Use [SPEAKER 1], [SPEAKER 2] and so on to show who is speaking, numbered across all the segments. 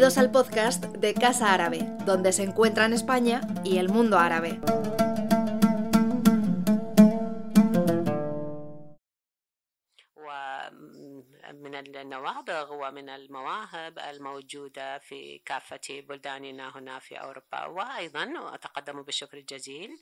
[SPEAKER 1] Bienvenidos al podcast de Casa Árabe, donde se encuentran España y el mundo árabe.
[SPEAKER 2] من النوابغ ومن المواهب الموجودة في كافة بلداننا هنا في أوروبا وأيضا أتقدم بالشكر الجزيل إذ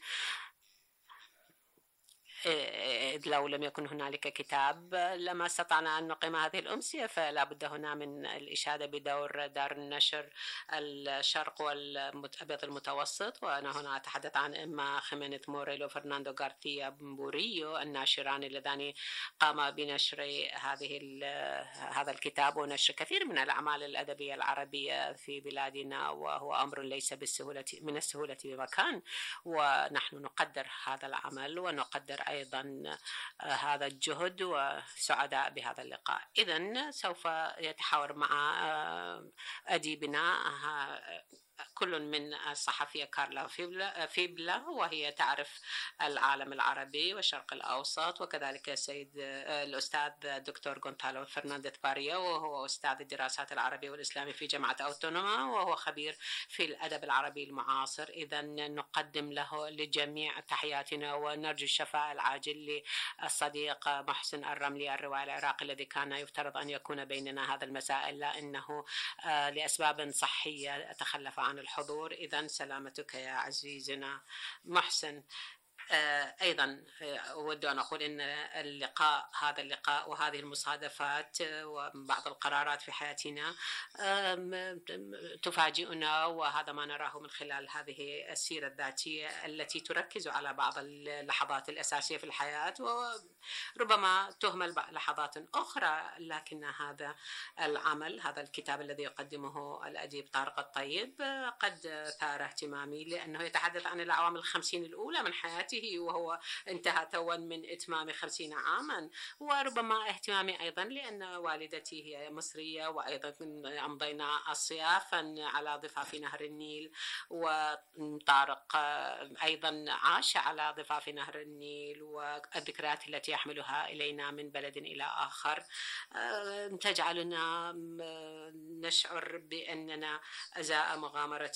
[SPEAKER 2] لو لم يكن هنالك كتاب لما استطعنا أن نقيم هذه الأمسية فلا بد هنا من الإشادة بدور دار النشر الشرق والأبيض المتوسط. وأنا هنا أتحدث عن إما خيمينيث موريل وفرناندو غارثيا بوريو الناشران اللذان قاما بنشر هذه هذا الكتاب ونشر كثير من الأعمال الأدبية العربية في بلادنا وهو أمر ليس بالسهولة من السهولة بمكان. ونحن نقدر هذا العمل ونقدر أيضا هذا الجهد وسعداء بهذا اللقاء. إذا سوف يتحاور مع أديبنا كل من الصحفية كارلا فيبلا, وهي تعرف العالم العربي والشرق الأوسط وكذلك السيد الأستاذ الدكتور غونتالو فرنانديز باريا وهو أستاذ الدراسات العربية والإسلامي في جامعة أوتونوما وهو خبير في الأدب العربي المعاصر. إذا نقدم له لجميع تحياتنا ونرجو الشفاء العاجل للصديق محسن الرملي الروائي العراقي الذي كان يفترض أن يكون بيننا هذا المساء إلا أنه لأسباب صحية تخلف عن الحضور. إذا سلامتك يا عزيزنا. محسن. أيضا أود أن أقول إن اللقاء هذا اللقاء وهذه المصادفات وبعض القرارات في حياتنا تفاجئنا وهذا ما نراه من خلال هذه السيرة الذاتية التي تركز على بعض اللحظات الأساسية في الحياة وربما تهمل لحظات أخرى لكن هذا العمل هذا الكتاب الذي يقدمه الأديب طارق الطيب قد ثار اهتمامي لأنه يتحدث عن الاعوام الخمسين الأولى من حياته حياته وهو انتهى توا من إتمام خمسين عاما. وربما إهتمامي أيضا لأن والدتي هي مصرية وأيضا أمضينا الصيافا على ضفاف نهر النيل وطارق أيضا عاش على ضفاف نهر النيل والذكريات التي يحملها إلينا من بلد إلى آخر. تجعلنا نشعر بأننا أزاء مغامرة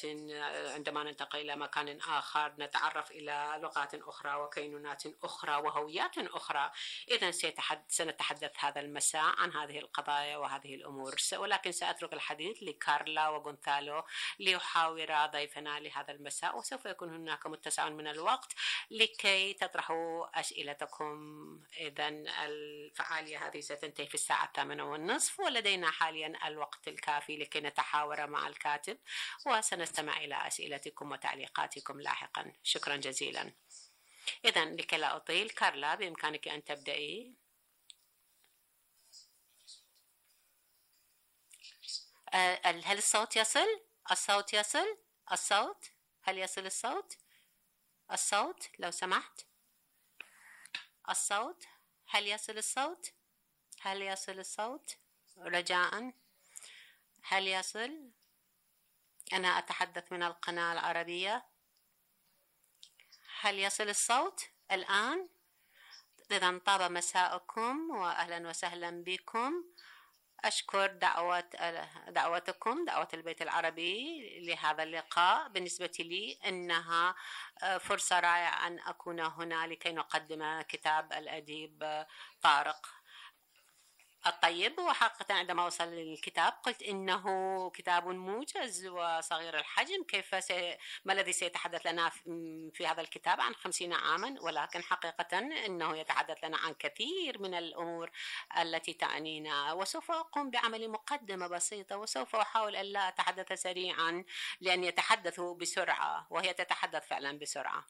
[SPEAKER 2] عندما ننتقل إلى مكان آخر نتعرف إلى لغات أخرى وكينونات أخرى وهويات أخرى. إذا سنتحدث هذا المساء عن هذه القضايا وهذه الأمور. ولكن سأترك الحديث لكارلا وغونثالو ليحاورا ضيفنا لهذا المساء وسوف يكون هناك متسع من الوقت لكي تطرحوا أسئلتكم. إذا الفعالية هذه ستنتهي في الساعة الثامنة والنصف ولدينا حاليا الوقت الكافي لكي نتحاور مع الكاتب وسنستمع إلى أسئلتكم وتعليقاتكم لاحقا. شكرا جزيلا. إذا لكي لا أطيل كارلا بإمكانك أن تبدأي هل الصوت يصل؟ الصوت يصل؟ الصوت؟ هل يصل الصوت؟ الصوت لو سمحت الصوت هل يصل الصوت؟ هل يصل الصوت؟ رجاء هل يصل؟ أنا أتحدث من القناة العربية هل يصل الصوت الآن؟ إذا طاب مساءكم وأهلا وسهلا بكم. أشكر دعوة دعوتكم دعوة البيت العربي لهذا اللقاء. بالنسبة لي إنها فرصة رائعة أن أكون هنا لكي نقدم كتاب الأديب طارق. الطيب وحقيقة عندما وصل للكتاب قلت إنه كتاب موجز وصغير الحجم. كيف سي... ما الذي سيتحدث لنا في هذا الكتاب عن خمسين عاما؟ ولكن حقيقة إنه يتحدث لنا عن كثير من الأمور التي تعنينا. وسوف أقوم بعمل مقدمة بسيطة وسوف أحاول أن لا أتحدث سريعا لأن يتحدثوا بسرعة وهي تتحدث فعلا بسرعة.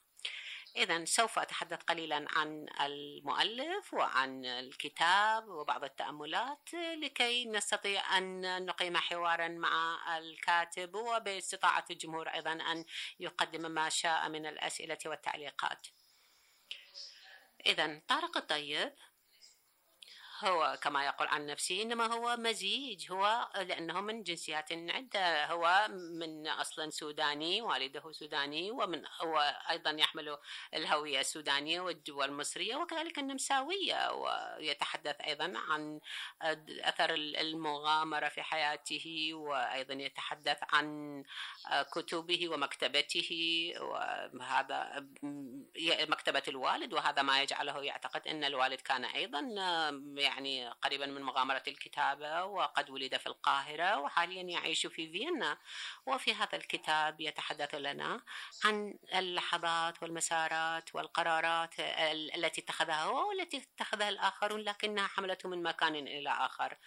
[SPEAKER 2] إذا سوف أتحدث قليلا عن المؤلف وعن الكتاب وبعض التأملات لكي نستطيع أن نقيم حوارا مع الكاتب وباستطاعة الجمهور أيضا أن يقدم ما شاء من الأسئلة والتعليقات. إذا طارق الطيب. هو كما يقول عن نفسه إنما هو مزيج هو لأنه من جنسيات عدة هو من أصلا سوداني والده سوداني ومن هو أيضا يحمل الهوية السودانية والمصرية وكذلك النمساوية ويتحدث أيضا عن أثر المغامرة في حياته وأيضا يتحدث عن كتبه ومكتبته وهذا مكتبة الوالد وهذا ما يجعله يعتقد أن الوالد كان أيضا يعني قريبا من مغامرة الكتابة وقد ولد في القاهرة وحاليا يعيش في فيينا. وفي هذا الكتاب يتحدث لنا عن اللحظات والمسارات والقرارات التي اتخذها هو والتي اتخذها الآخرون لكنها حملته من مكان إلى آخر.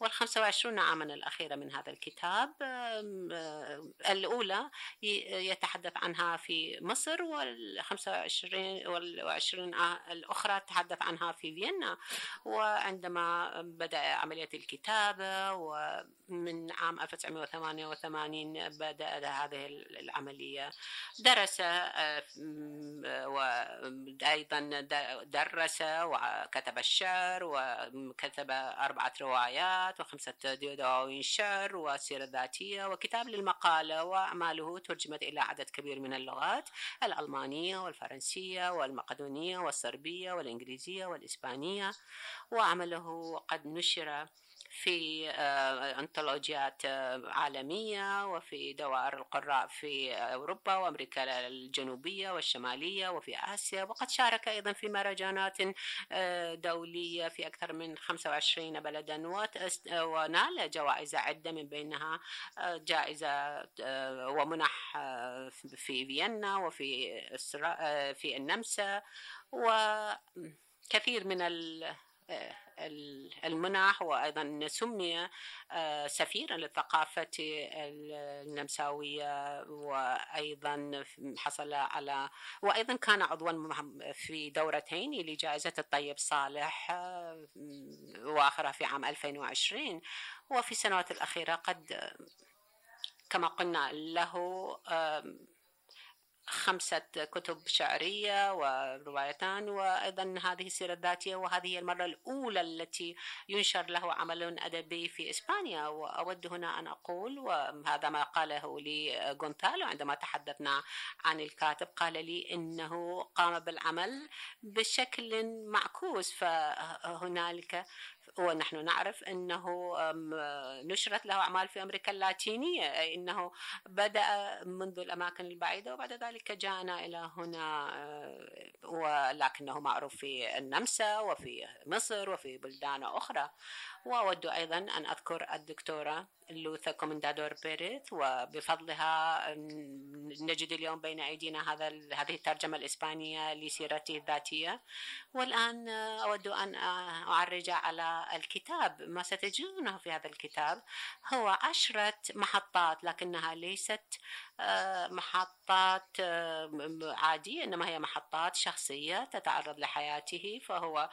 [SPEAKER 2] والخمسة وعشرون عاما الأخيرة من هذا الكتاب. الأولى يتحدث عنها في مصر والخمسة وعشرين والعشرين الأخرى تحدث عنها في فيينا. وعندما بدأ عملية الكتابة ومن عام 1988 بدأ هذه العملية. درس وأيضا درس وكتب الشعر وكتب أربعة روايات وخمسة دواوين شعر وسيرة ذاتية وكتاب للمقالة وأعماله ترجمت إلى عدد كبير من اللغات الألمانية والفرنسية والمقدونية والصربية والإنجليزية والإسبانية وعمله قد نشر في آه، أنطولوجيات آه، عالمية وفي دوائر القراء في أوروبا وأمريكا الجنوبية والشمالية وفي آسيا وقد شارك أيضا في مهرجانات آه، دولية في أكثر من 25 بلدا ونال جوائز عدة من بينها جائزة ومنح في فيينا وفي في النمسا وكثير من المنح وأيضا سمي آه، سفيرا للثقافة النمساوية وأيضا حصل على وأيضا كان عضوا في دورتين لجائزة الطيب صالح آه، وآخرها في عام 2020 وفي السنوات الأخيرة قد كما قلنا له خمسة كتب شعرية وروايتان وأيضا هذه السيرة الذاتية وهذه المرة الأولى التي ينشر له عمل أدبي في إسبانيا. وأود هنا أن أقول وهذا ما قاله لي غونتالو عندما تحدثنا عن الكاتب قال لي إنه قام بالعمل بشكل معكوس فهنالك ونحن نعرف أنه نشرت له أعمال في أمريكا اللاتينية أي أنه بدأ منذ الأماكن البعيدة وبعد ذلك جاءنا إلى هنا آه، ولكنه معروف في النمسا وفي مصر وفي بلدان أخرى. وأود أيضا أن أذكر الدكتورة لوثا كومندادور بيريث وبفضلها نجد اليوم بين أيدينا هذا هذه الترجمة الإسبانية لسيرته الذاتية. والآن أود أن أعرج على الكتاب. ما ستجدونه في هذا الكتاب هو عشرة محطات لكنها ليست آه، محطات آه، عادية إنما هي محطات شخصية تتعرض لحياته فهو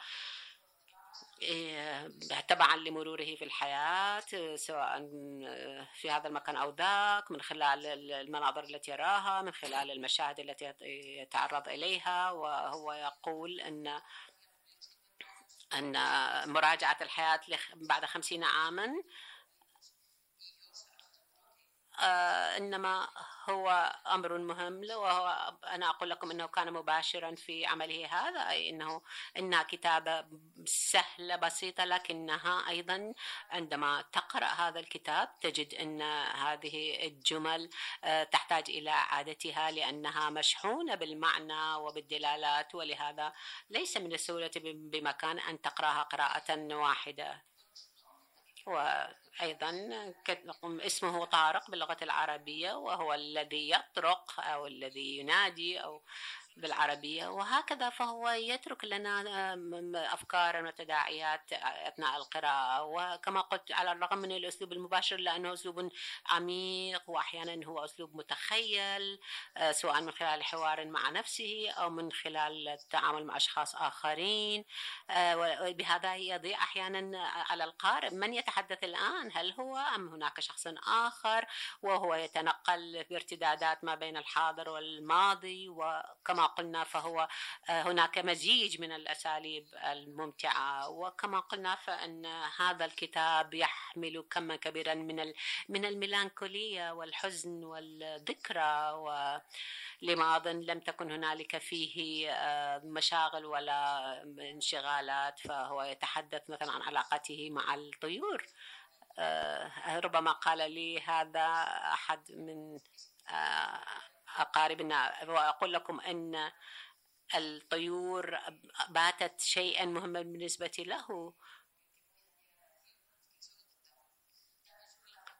[SPEAKER 2] تبعا لمروره في الحياة سواء في هذا المكان أو ذاك من خلال المناظر التي يراها من خلال المشاهد التي يتعرض إليها. وهو يقول أن أن مراجعة الحياة بعد خمسين عاما آه، إنما هو أمر مهم وهو أنا أقول لكم أنه كان مباشرا في عمله هذا أي أنه إنها كتابة سهلة بسيطة لكنها أيضا عندما تقرأ هذا الكتاب تجد أن هذه الجمل آه، تحتاج إلى إعادتها لأنها مشحونة بالمعنى وبالدلالات ولهذا ليس من السهولة بمكان أن تقرأها قراءة واحدة. وأيضا اسمه طارق باللغة العربية وهو الذي يطرق أو الذي ينادي أو بالعربية وهكذا فهو يترك لنا أفكارا وتداعيات أثناء القراءة. وكما قلت على الرغم من الأسلوب المباشر لأنه أسلوب عميق وأحيانا هو أسلوب متخيل سواء من خلال حوار مع نفسه أو من خلال التعامل مع أشخاص آخرين وبهذا يضيع أحيانا على القارئ من يتحدث الآن هل هو أم هناك شخص آخر؟ وهو يتنقل بارتدادات ما بين الحاضر والماضي وكما قلنا فهو هناك مزيج من الأساليب الممتعة. وكما قلنا فإن هذا الكتاب يحمل كما كبيرا من من الميلانكولية والحزن والذكرى. ولماض لم تكن هنالك فيه مشاغل ولا انشغالات فهو يتحدث مثلا عن علاقته مع الطيور. ربما قال لي هذا أحد من أقاربنا وأقول لكم أن الطيور باتت شيئا مهما بالنسبة له.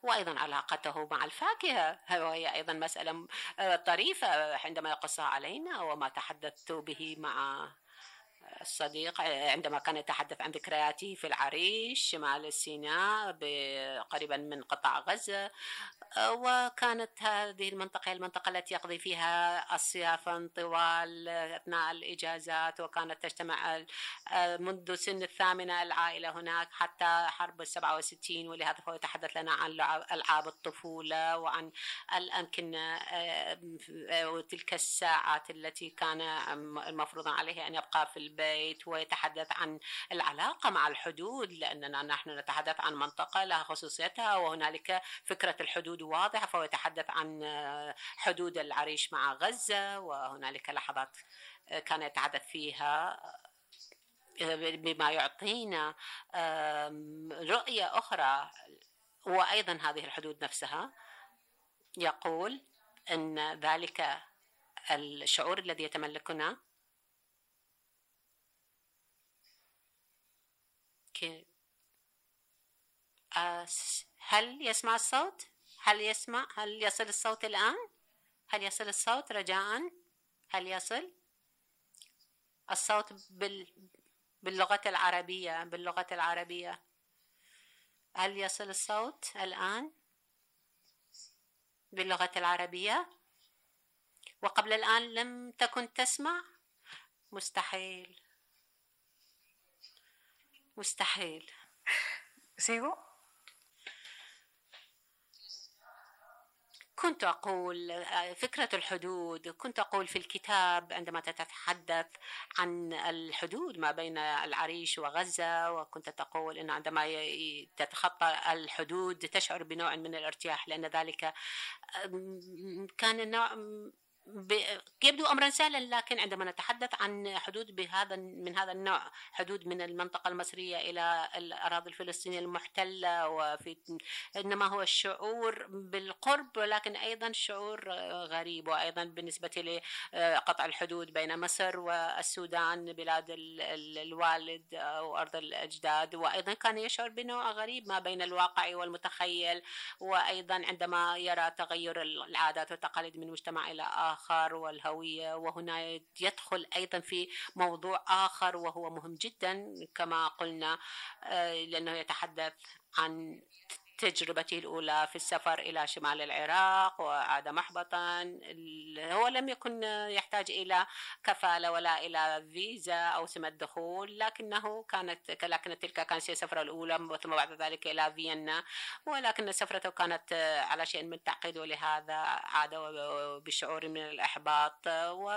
[SPEAKER 2] وأيضا علاقته مع الفاكهة وهي أيضا مسألة طريفة عندما يقصها علينا وما تحدثت به مع الصديق عندما كان يتحدث عن ذكرياته في العريش شمال سيناء قريبا من قطاع غزة وكانت هذه المنطقة المنطقة التي يقضي فيها الصيافا طوال أثناء الإجازات وكانت تجتمع منذ سن الثامنة العائلة هناك حتى حرب السبعة وستين ولهذا فهو يتحدث لنا عن ألعاب الطفولة وعن الأمكنة وتلك الساعات التي كان المفروض عليه أن يبقى في البيت. ويتحدث عن العلاقة مع الحدود لأننا نحن نتحدث عن منطقة لها خصوصيتها وهنالك فكرة الحدود واضحة فهو يتحدث عن حدود العريش مع غزة وهنالك لحظات كان يتحدث فيها بما يعطينا رؤية أخرى وأيضا هذه الحدود نفسها. يقول أن ذلك الشعور الذي يتملكنا هل يسمع الصوت؟ هل يسمع؟ هل يصل الصوت الآن؟ هل يصل الصوت رجاء؟ هل يصل؟ الصوت بال... باللغة العربية باللغة العربية هل يصل الصوت الآن؟ باللغة العربية؟ وقبل الآن لم تكن تسمع؟ مستحيل مستحيل.
[SPEAKER 3] سيغو
[SPEAKER 2] كنت أقول فكرة الحدود كنت أقول في الكتاب عندما تتحدث عن الحدود ما بين العريش وغزة وكنت تقول أن عندما تتخطى الحدود تشعر بنوع من الارتياح لأن ذلك كان نوع يبدو امرا سهلا لكن عندما نتحدث عن حدود بهذا من هذا النوع حدود من المنطقة المصرية إلى الأراضي الفلسطينية المحتلة وفي إنما هو الشعور بالقرب ولكن أيضا شعور غريب وأيضا بالنسبة لقطع الحدود بين مصر والسودان بلاد الوالد أو ارض الأجداد وأيضا كان يشعر بنوع غريب ما بين الواقع والمتخيل وأيضا عندما يرى تغير العادات والتقاليد من مجتمع إلى آخر. الآخر والهوية وهنا يدخل أيضا في موضوع آخر وهو مهم جدا كما قلنا لأنه يتحدث عن تجربته الأولى في السفر إلى شمال العراق وعاد محبطا هو لم يكن يحتاج إلى كفالة ولا إلى فيزا أو سمة دخول لكنه كانت لكن تلك كانت السفرة الأولى ثم بعد ذلك إلى فيينا. ولكن سفرته كانت على شيء من التعقيد ولهذا عاد بشعور من الإحباط. و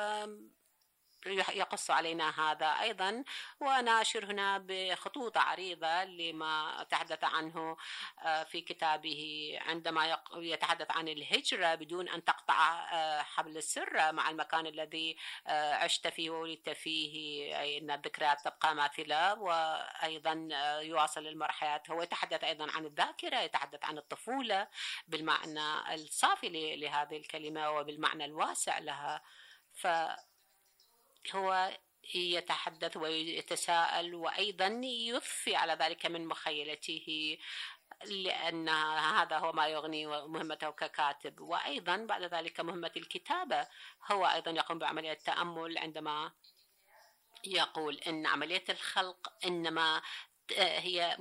[SPEAKER 2] يقص علينا هذا أيضا. وناشر هنا بخطوط عريضة لما تحدث عنه آه، في كتابه عندما يتحدث عن الهجرة بدون أن تقطع آه، حبل السر مع المكان الذي آه، عشت فيه وولدت فيه أي أن الذكريات تبقى ماثلة. وأيضا يواصل المرحلات. هو يتحدث أيضا عن الذاكرة يتحدث عن الطفولة بالمعنى الصافي لهذه الكلمة وبالمعنى الواسع لها. ف هو يتحدث ويتساءل وأيضا يضفي على ذلك من مخيلته لأن هذا هو ما يغني مهمته ككاتب. وأيضا بعد ذلك مهمة الكتابة هو أيضا يقوم بعملية التأمل عندما يقول إن عملية الخلق إنما هي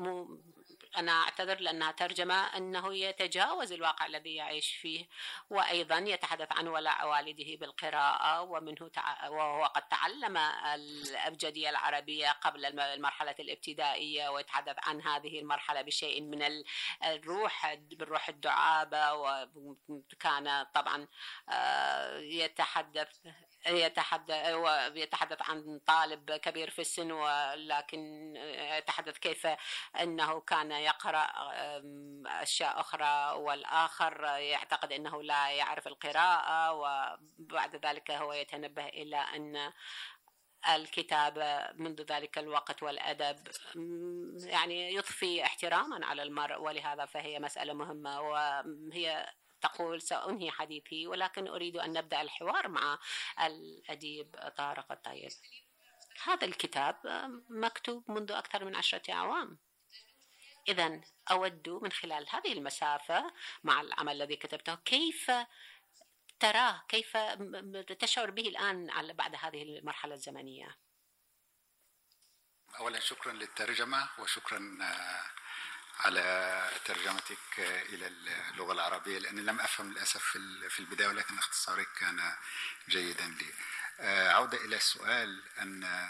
[SPEAKER 2] أنا أعتذر لأنها ترجمة أنه يتجاوز الواقع الذي يعيش فيه وأيضا يتحدث عن ولاء والده بالقراءة ومنه تع... وهو قد تعلم الأبجدية العربية قبل المرحلة الابتدائية ويتحدث عن هذه المرحلة بشيء من الروح بالروح الدعابة وكان طبعا آه، يتحدث يتحدث يتحدث عن طالب كبير في السن ولكن يتحدث كيف إنه كان يقرأ أشياء أخرى والآخر يعتقد إنه لا يعرف القراءة وبعد ذلك هو يتنبه إلى أن الكتابة منذ ذلك الوقت والأدب يعني يضفي احتراما على المرء ولهذا فهي مسألة مهمة وهي تقول سأنهي حديثي ولكن أريد أن نبدأ الحوار مع الأديب طارق الطيب. هذا الكتاب مكتوب منذ أكثر من عشرة أعوام. إذا أود من خلال هذه المسافة مع العمل الذي كتبته كيف تراه كيف تشعر به الآن بعد هذه المرحلة الزمنية؟
[SPEAKER 3] أولا شكرا للترجمة وشكرا على ترجمتك إلى اللغة العربية لأني لم أفهم للأسف في البداية ولكن اختصارك كان جيدا لي. آه، عودة إلى السؤال أن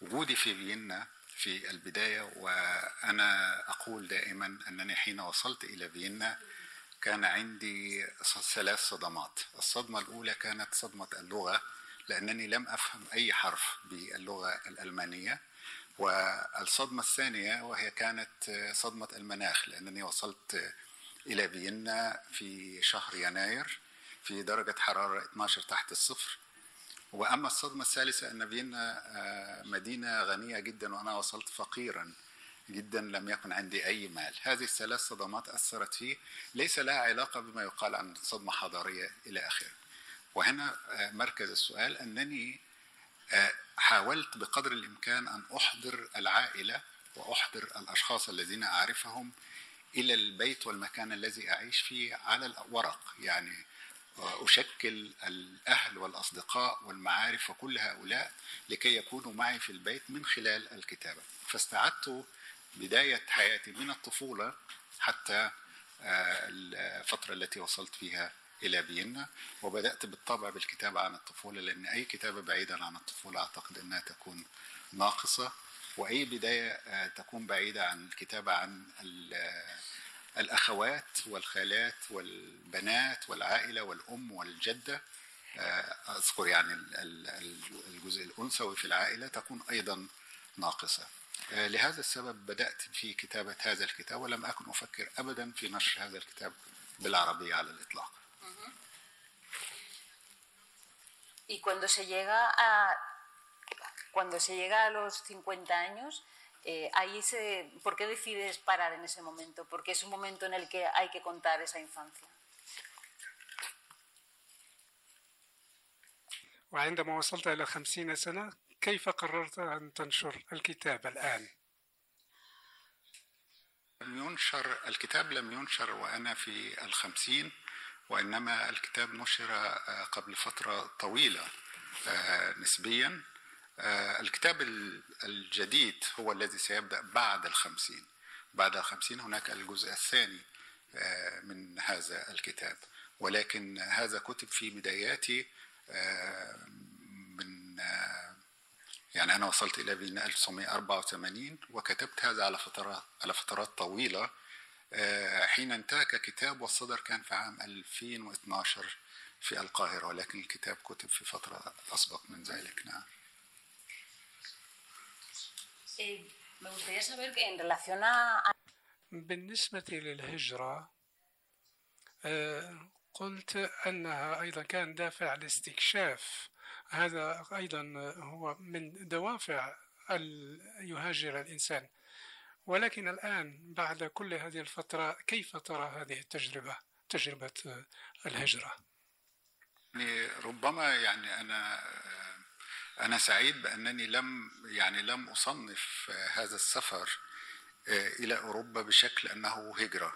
[SPEAKER 3] وجودي في فيينا في البداية وأنا أقول دائما أنني حين وصلت إلى فيينا كان عندي ثلاث صدمات. الصدمة الأولى كانت صدمة اللغة لأنني لم أفهم أي حرف باللغة الألمانية. والصدمة الثانية وهي كانت صدمة المناخ لأنني وصلت إلى فيينا في شهر يناير في درجة حرارة 12 تحت الصفر. وأما الصدمة الثالثة أن فيينا آه، مدينة غنية جدا وأنا وصلت فقيرا جدا لم يكن عندي أي مال. هذه الثلاث صدمات أثرت فيه ليس لها علاقة بما يقال عن صدمة حضارية إلى آخره. وهنا آه، مركز السؤال أنني حاولت بقدر الإمكان أن أحضر العائلة وأحضر الأشخاص الذين أعرفهم إلى البيت والمكان الذي أعيش فيه على الورق. يعني أشكل الأهل والأصدقاء والمعارف وكل هؤلاء لكي يكونوا معي في البيت من خلال الكتابة. فاستعدت بداية حياتي من الطفولة حتى آه، الفترة التي وصلت فيها إلى فيينا وبدأت بالطبع بالكتابة عن الطفولة لأن أي كتابة بعيدة عن الطفولة أعتقد أنها تكون ناقصة وأي بداية آه، تكون بعيدة عن الكتابة عن آه، الأخوات والخالات والبنات والعائلة والأم والجدة. أذكر يعني الجزء الأنثوي في العائلة تكون أيضا ناقصة. آه، لهذا السبب بدأت في كتابة هذا الكتاب ولم أكن أفكر أبدا في نشر هذا الكتاب بالعربية على الإطلاق.
[SPEAKER 4] Y cuando se llega a cuando se llega a los 50 años, eh, ahí se, ¿por qué decides parar en ese momento? Porque es un momento en el que hay que contar esa infancia.
[SPEAKER 5] وعندما وصلت إلى خمسين سنة كيف قررت أن تنشر الكتاب الآن؟
[SPEAKER 3] ينشر الكتاب لم ينشر وأنا في الخمسين وإنما الكتاب نشر آه، قبل فترة طويلة آه، نسبيا. آه، الكتاب الجديد هو الذي سيبدأ بعد الخمسين. بعد الخمسين هناك الجزء الثاني من هذا الكتاب. ولكن هذا كتب في بداياتي من يعني أنا وصلت إلى فيينا 1984 وكتبت هذا على فترات على فترات طويلة. حين انتهى ككتاب والصدر كان في عام 2012 في القاهرة ولكن الكتاب كتب في فترة أسبق من ذلك. نعم.
[SPEAKER 4] إيه،
[SPEAKER 5] بالنسبة للهجرة آه، قلت أنها أيضا كان دافع الاستكشاف هذا أيضا هو من دوافع يهاجر الإنسان. ولكن الآن بعد كل هذه الفترة كيف ترى هذه التجربة تجربة الهجرة؟
[SPEAKER 3] يعني ربما يعني أنا أنا سعيد بأنني لم يعني لم أصنف هذا السفر إلى أوروبا بشكل أنه هجرة.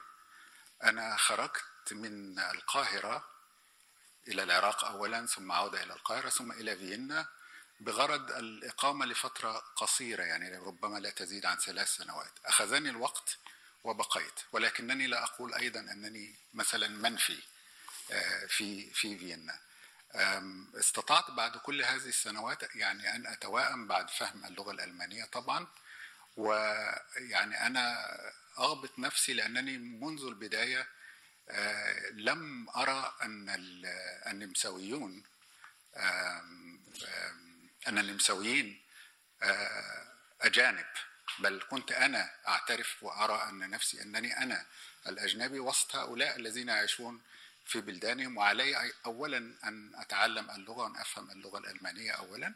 [SPEAKER 3] أنا خرجت من القاهرة إلى العراق أولا ثم عودة إلى القاهرة ثم إلى فيينا. بغرض الإقامة لفترة قصيرة يعني ربما لا تزيد عن ثلاث سنوات. أخذني الوقت وبقيت ولكنني لا أقول أيضا أنني مثلا منفي آه، في في فيينا. استطعت بعد كل هذه السنوات يعني أن أتوائم بعد فهم اللغة الألمانية طبعا ويعني أنا أغبط نفسي لأنني منذ البداية آه، لم أرى أن النمساويون أن النمساويين أجانب بل كنت أنا أعترف وأرى أن نفسي أنني أنا الأجنبي وسط هؤلاء الذين يعيشون في بلدانهم وعلي أولا أن أتعلم اللغة وأن أفهم اللغة الألمانية أولا.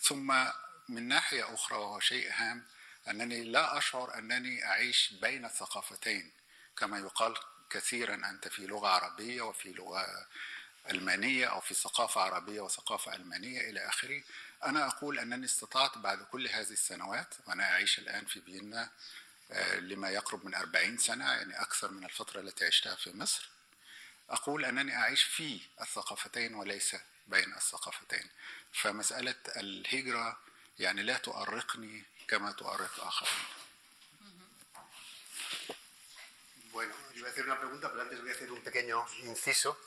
[SPEAKER 3] ثم من ناحية أخرى وهو شيء هام أنني لا أشعر أنني أعيش بين الثقافتين. كما يقال كثيرا أنت في لغة عربية وفي لغة ألمانية أو في ثقافة عربية وثقافة ألمانية إلى آخره. أنا أقول أنني استطعت بعد كل هذه السنوات وأنا أعيش الآن في فيينا آه، لما يقرب من أربعين سنة يعني أكثر من الفترة التي عشتها في مصر. أقول أنني أعيش في الثقافتين وليس بين الثقافتين. فمسألة الهجرة يعني لا تؤرقني كما تؤرق آخرين.
[SPEAKER 6] Bueno, yo voy a hacer una pregunta, pero antes voy a hacer un pequeño inciso.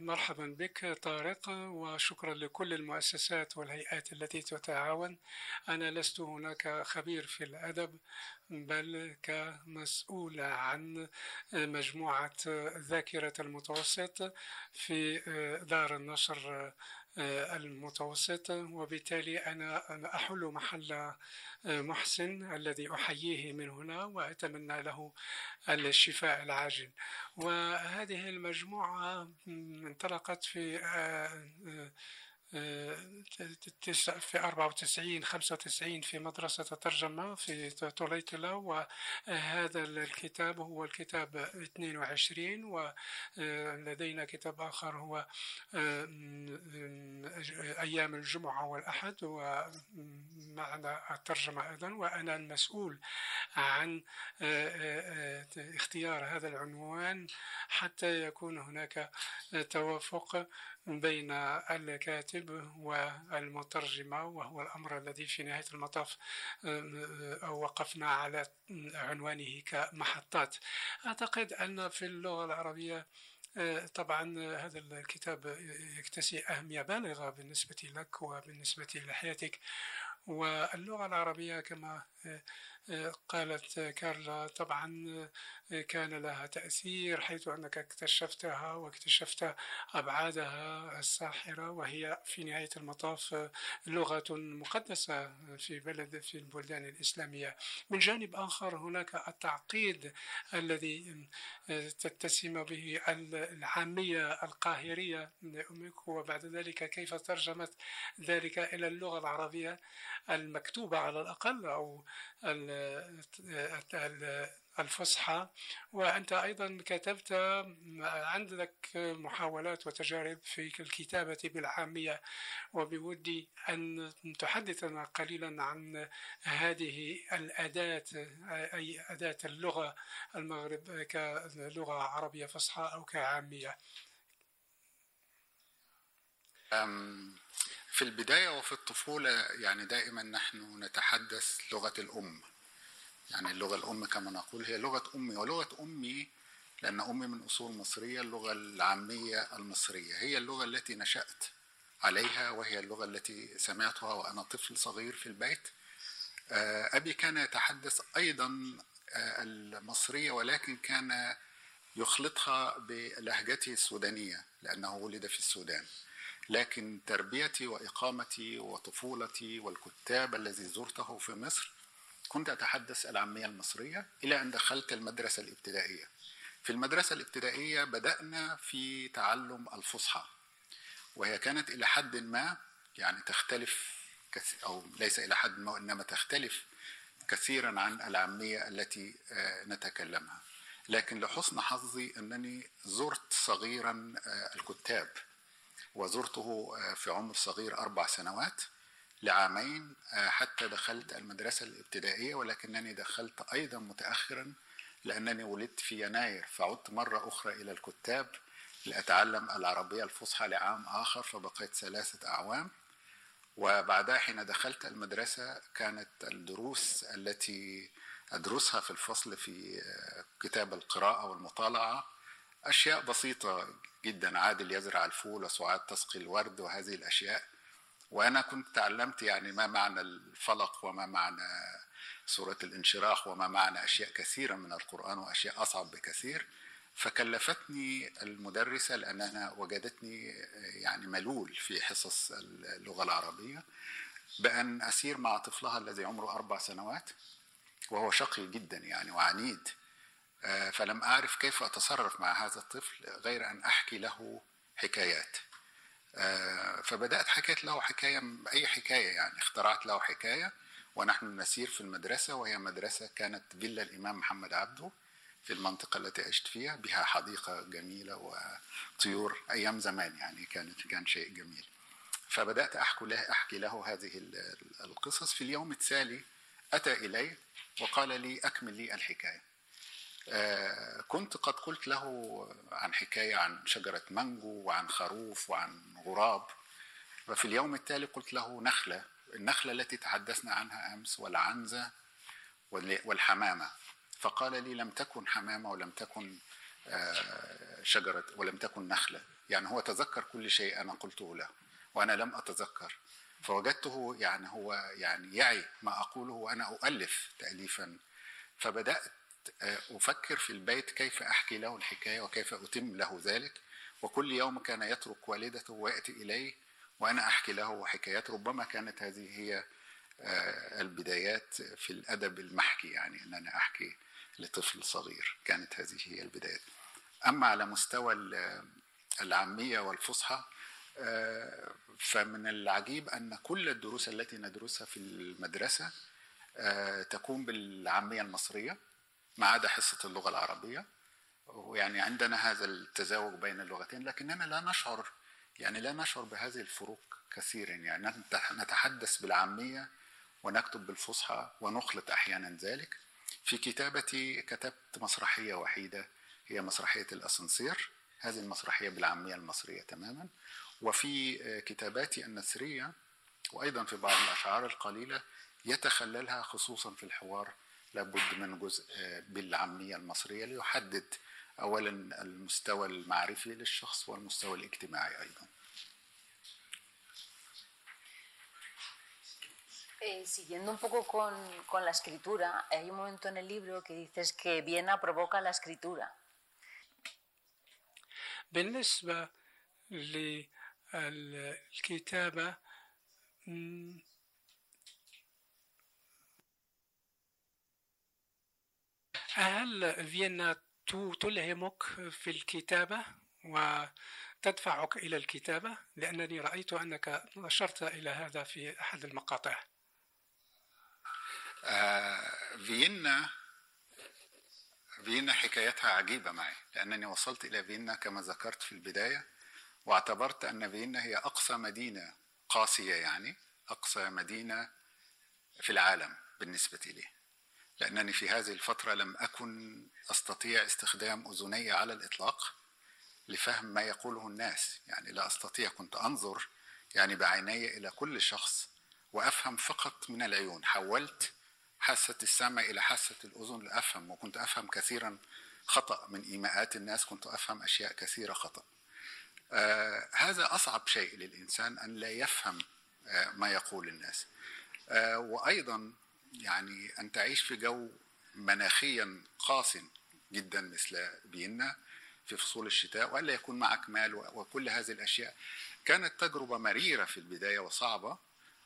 [SPEAKER 5] مرحبا بك طارق وشكرا لكل المؤسسات والهيئات التي تتعاون. أنا لست هناك خبير في الأدب بل كمسؤول عن مجموعة ذاكرة المتوسط في دار النشر المتوسطة وبالتالي أنا أحل محل محسن الذي أحييه من هنا وأتمنى له الشفاء العاجل. وهذه المجموعة انطلقت في في 94 95 في مدرسة ترجمة في طليطلة وهذا الكتاب هو الكتاب 22 ولدينا كتاب آخر هو أيام الجمعة والأحد ومعنا الترجمة أيضا. وأنا المسؤول عن اختيار هذا العنوان حتى يكون هناك توافق بين الكاتب والمترجمة وهو الأمر الذي في نهاية المطاف وقفنا على عنوانه كمحطات. أعتقد أن في اللغة العربية طبعا هذا الكتاب يكتسي أهمية بالغة بالنسبة لك وبالنسبة لحياتك. واللغة العربية كما قالت كارلا طبعا كان لها تأثير حيث أنك اكتشفتها واكتشفت أبعادها الساحرة وهي في نهاية المطاف لغة مقدسة في بلد في البلدان الإسلامية. من جانب آخر هناك التعقيد الذي تتسم به العامية القاهرية لأمك وبعد ذلك كيف ترجمت ذلك إلى اللغة العربية المكتوبة على الأقل أو الفصحى وأنت أيضا كتبت عندك محاولات وتجارب في الكتابة بالعامية وبودي أن تحدثنا قليلا عن هذه الأداة أي أداة اللغة المغرب كلغة عربية فصحى أو كعامية.
[SPEAKER 3] في البداية وفي الطفولة يعني دائما نحن نتحدث لغة الأم. يعني اللغة الأم كما نقول هي لغة أمي ولغة أمي لأن أمي من أصول مصرية اللغة العامية المصرية. هي اللغة التي نشأت عليها وهي اللغة التي سمعتها وأنا طفل صغير في البيت. آه، أبي كان يتحدث أيضا آه، المصرية ولكن كان يخلطها بلهجته السودانية لأنه ولد في السودان. لكن تربيتي وإقامتي وطفولتي والكتاب الذي زرته في مصر كنت أتحدث العامية المصرية إلى أن دخلت المدرسة الابتدائية. في المدرسة الابتدائية بدأنا في تعلم الفصحى وهي كانت إلى حد ما يعني تختلف أو ليس إلى حد ما وإنما تختلف كثيرا عن العامية التي آه، نتكلمها. لكن لحسن حظي أنني زرت صغيرا آه، الكتاب وزرته آه، في عمر صغير أربع سنوات. لعامين آه، حتى دخلت المدرسة الابتدائية ولكنني دخلت أيضا متأخرا لأنني ولدت في يناير فعدت مرة أخرى إلى الكتاب لأتعلم العربية الفصحى لعام آخر فبقيت ثلاثة أعوام. وبعدها حين دخلت المدرسة كانت الدروس التي أدرسها في الفصل في آه، كتاب القراءة والمطالعة أشياء بسيطة جدا عادل يزرع الفول وسعاد تسقي الورد وهذه الأشياء وأنا كنت تعلمت يعني ما معنى الفلق وما معنى سورة الانشراح وما معنى أشياء كثيرة من القرآن وأشياء أصعب بكثير فكلفتني المدرسة لأنها وجدتني يعني ملول في حصص اللغة العربية بأن أسير مع طفلها الذي عمره أربع سنوات وهو شقي جدا يعني وعنيد آه، فلم أعرف كيف أتصرف مع هذا الطفل غير أن أحكي له حكايات. آه، فبدأت حكيت له حكاية أي حكاية يعني اخترعت له حكاية ونحن نسير في المدرسة وهي مدرسة كانت فيلا الإمام محمد عبده في المنطقة التي عشت فيها بها حديقة جميلة وطيور أيام زمان يعني كانت كان شيء جميل. فبدأت أحكي له, أحكي له هذه القصص. في اليوم التالي أتى إلي وقال لي أكمل لي الحكاية. آه، كنت قد قلت له عن حكاية عن شجرة مانجو وعن خروف وعن غراب. وفي اليوم التالي قلت له نخلة النخلة التي تحدثنا عنها أمس والعنزة والحمامة. فقال لي لم تكن حمامة ولم تكن آه، شجرة ولم تكن نخلة. يعني هو تذكر كل شيء أنا قلته له وأنا لم أتذكر. فوجدته يعني هو يعني يعي ما أقوله وأنا أؤلف تأليفا. فبدأت آه، أفكر في البيت كيف أحكي له الحكاية وكيف أتم له ذلك. وكل يوم كان يترك والدته ويأتي إلي وأنا أحكي له حكايات. ربما كانت هذه هي آه، البدايات في الأدب المحكي يعني أن أنا أحكي لطفل صغير كانت هذه هي البدايات. أما على مستوى العامية والفصحى آه، فمن العجيب أن كل الدروس التي ندرسها في المدرسة تكون بالعامية المصرية. ما عدا حصة اللغة العربية ويعني عندنا هذا التزاوج بين اللغتين لكننا لا نشعر يعني لا نشعر بهذه الفروق كثيرا. يعني نتحدث بالعامية ونكتب بالفصحى ونخلط أحيانا ذلك. في كتابتي كتبت مسرحية وحيدة هي مسرحية الأسانسير. هذه المسرحية بالعامية المصرية تماما. وفي كتاباتي النثرية وأيضا في بعض الأشعار القليلة يتخللها خصوصا في الحوار لابد من جزء بالعامية المصرية ليحدد أولا المستوى المعرفي للشخص والمستوى الاجتماعي أيضا
[SPEAKER 4] Eh, siguiendo un poco con, con, la escritura, hay un momento en el libro que dices que Viena provoca la escritura.
[SPEAKER 5] بالنسبة للكتابة هل فيينا تلهمك في الكتابة وتدفعك إلى الكتابة؟ لأنني رأيت أنك أشرت إلى هذا في أحد المقاطع.
[SPEAKER 3] آه فيينا فيينا حكايتها عجيبة معي لأنني وصلت إلى فيينا كما ذكرت في البداية واعتبرت أن فيينا هي أقصى مدينة قاسية يعني أقصى مدينة في العالم بالنسبة لي. لأنني في هذه الفترة لم أكن أستطيع استخدام أذني على الإطلاق لفهم ما يقوله الناس. يعني لا أستطيع كنت أنظر يعني بعيني إلى كل شخص وأفهم فقط من العيون. حولت حاسة السمع إلى حاسة الأذن لأفهم وكنت أفهم كثيرا خطأ من إيماءات الناس كنت أفهم أشياء كثيرة خطأ. آه هذا أصعب شيء للإنسان أن لا يفهم آه ما يقول الناس. آه وأيضا يعني أن تعيش في جو مناخيا قاس جدا مثل فيينا في فصول الشتاء وألا يكون معك مال وكل هذه الأشياء. كانت تجربة مريرة في البداية وصعبة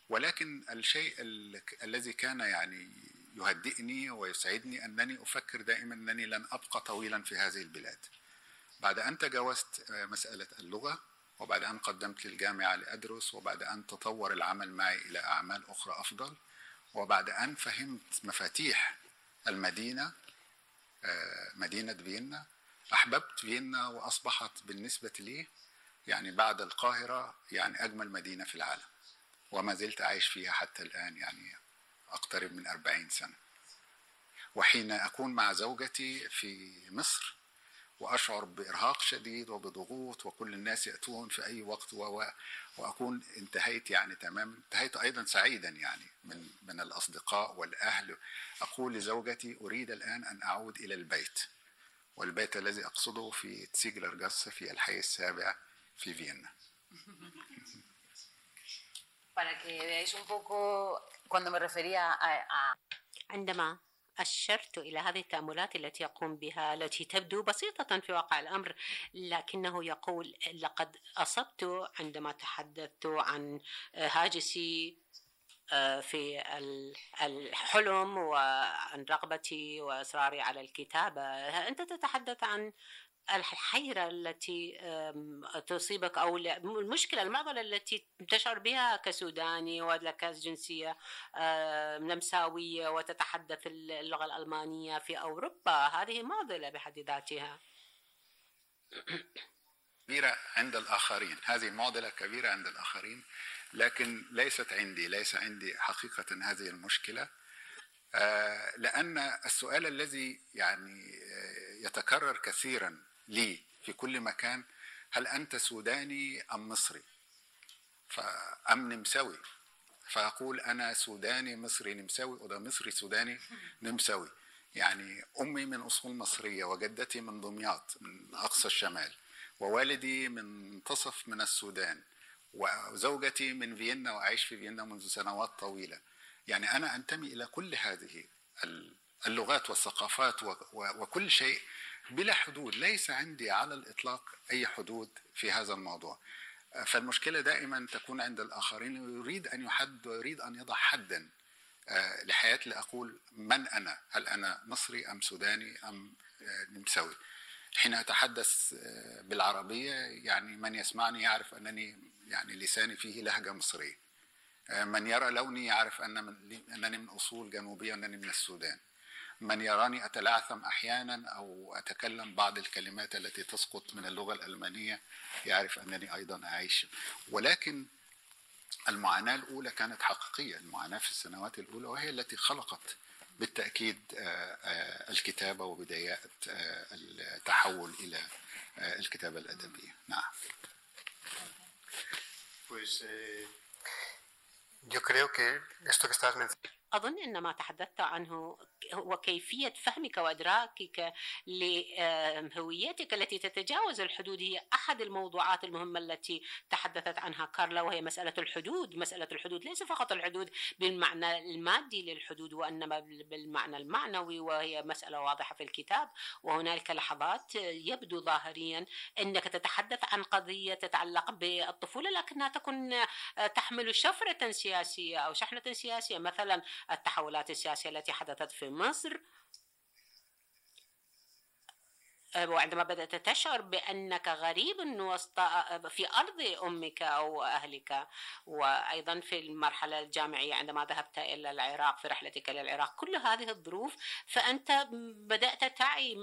[SPEAKER 3] ولكن الشيء الذي كان يعني يهدئني ويسعدني أنني أفكر دائما أنني لن أبقى طويلا في هذه البلاد. بعد أن تجاوزت مسألة اللغة وبعد أن قدمت للجامعة لأدرس وبعد أن تطور العمل معي إلى أعمال أخرى أفضل وبعد أن فهمت مفاتيح المدينة مدينة فيينا أحببت فيينا وأصبحت بالنسبة لي يعني بعد القاهرة يعني أجمل مدينة في العالم وما زلت عايش فيها حتى الآن يعني أقترب من أربعين سنة. وحين أكون مع زوجتي في مصر وأشعر بإرهاق شديد وبضغوط وكل الناس يأتون في أي وقت و... وأكون انتهيت يعني تماما. انتهيت أيضا سعيدا يعني من من الأصدقاء والأهل. أقول لزوجتي أريد الآن أن أعود إلى البيت. والبيت الذي أقصده في تسيجلر جاس في الحي السابع في فيينا.
[SPEAKER 4] Para que veáis un poco, cuando me refería a, a...
[SPEAKER 2] عندما أشرت إلى هذه التأملات التي يقوم بها التي تبدو بسيطة في واقع الأمر لكنه يقول لقد أصبت عندما تحدثت عن هاجسي في الحلم وعن رغبتي وإصراري على الكتابة. أنت تتحدث عن الحيرة التي تصيبك أو المشكلة المعضلة التي تشعر بها كسوداني ولك جنسية نمساوية وتتحدث اللغة الألمانية في أوروبا هذه معضلة بحد ذاتها.
[SPEAKER 3] كبيرة عند الآخرين هذه معضلة كبيرة عند الآخرين لكن ليست عندي ليس عندي حقيقة هذه المشكلة. لأن السؤال الذي يعني يتكرر كثيرا لي في كل مكان هل أنت سوداني أم مصري؟ أم نمساوي. فأقول أنا سوداني مصري نمساوي وده مصري سوداني نمساوي. يعني أمي من أصول مصرية وجدتي من دمياط من أقصى الشمال ووالدي من منتصف من السودان وزوجتي من فيينا وأعيش في فيينا منذ سنوات طويلة. يعني أنا أنتمي إلى كل هذه اللغات والثقافات وكل شيء بلا حدود ليس عندي على الإطلاق أي حدود في هذا الموضوع. فالمشكلة دائما تكون عند الآخرين يريد أن يحد ويريد أن يضع حدا لحياتي لأقول من أنا؟ هل أنا مصري أم سوداني أم نمساوي؟ حين أتحدث بالعربية يعني من يسمعني يعرف أنني يعني لساني فيه لهجة مصرية. من يرى لوني يعرف أن أنني من أصول جنوبية وأنني من السودان. من يراني أتلعثم أحيانا أو أتكلم بعض الكلمات التي تسقط من اللغة الألمانية يعرف أنني أيضا أعيش. ولكن المعاناة الأولى كانت حقيقية. المعاناة في السنوات الأولى وهي التي خلقت بالتأكيد الكتابة وبدايات التحول إلى الكتابة الأدبية. نعم.
[SPEAKER 6] Pues eh, yo creo que esto que estás mencionando
[SPEAKER 2] أظن أن ما تحدثت عنه هو كيفية فهمك وإدراكك لهويتك التي تتجاوز الحدود هي أحد الموضوعات المهمة التي تحدثت عنها كارلا وهي مسألة الحدود. مسألة الحدود ليس فقط الحدود بالمعنى المادي للحدود وإنما بالمعنى المعنوي وهي مسألة واضحة في الكتاب. وهنالك لحظات يبدو ظاهريا أنك تتحدث عن قضية تتعلق بالطفولة لكنها تكون تحمل شفرة سياسية أو شحنة سياسية. مثلا التحولات السياسية التي حدثت في مصر وعندما بدأت تشعر بأنك غريب وسط في أرض أمك أو أهلك وأيضا في المرحلة الجامعية عندما ذهبت إلى العراق في رحلتك إلى العراق كل هذه الظروف فأنت بدأت تعي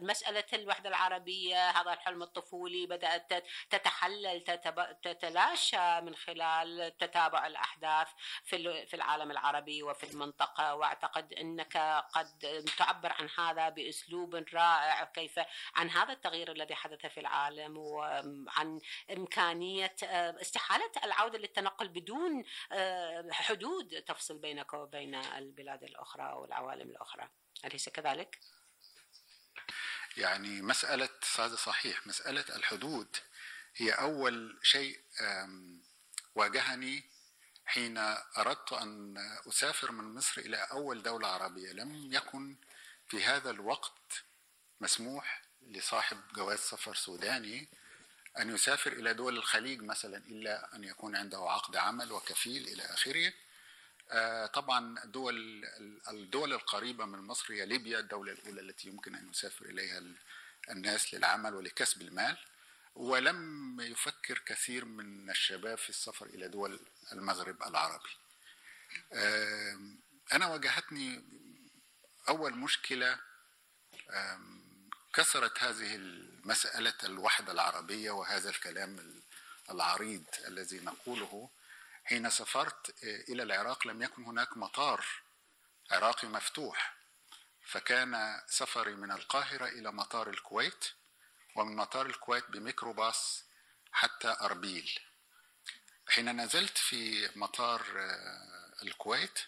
[SPEAKER 2] مسألة الوحدة العربية هذا الحلم الطفولي بدأت تتحلل تتلاشى من خلال تتابع الأحداث في في العالم العربي وفي المنطقة وأعتقد أنك قد تعبر عن هذا بأسلوب رائع كيف عن هذا التغيير الذي حدث في العالم وعن إمكانية استحالة العودة للتنقل بدون حدود تفصل بينك وبين البلاد الأخرى والعوالم الأخرى أليس كذلك؟
[SPEAKER 3] يعني مسألة هذا صحيح مسألة الحدود هي أول شيء واجهني حين أردت أن أسافر من مصر إلى أول دولة عربية لم يكن في هذا الوقت مسموح لصاحب جواز سفر سوداني أن يسافر إلى دول الخليج مثلا إلا أن يكون عنده عقد عمل وكفيل إلى آخره. طبعا دول الدول القريبة من مصر هي ليبيا الدولة الأولى التي يمكن أن يسافر إليها الناس للعمل ولكسب المال. ولم يفكر كثير من الشباب في السفر إلى دول المغرب العربي. أنا واجهتني أول مشكلة كسرت هذه المسألة الوحدة العربية وهذا الكلام العريض الذي نقوله حين سافرت إلى العراق لم يكن هناك مطار عراقي مفتوح. فكان سفري من القاهرة إلى مطار الكويت ومن مطار الكويت بميكروباص حتى أربيل. حين نزلت في مطار الكويت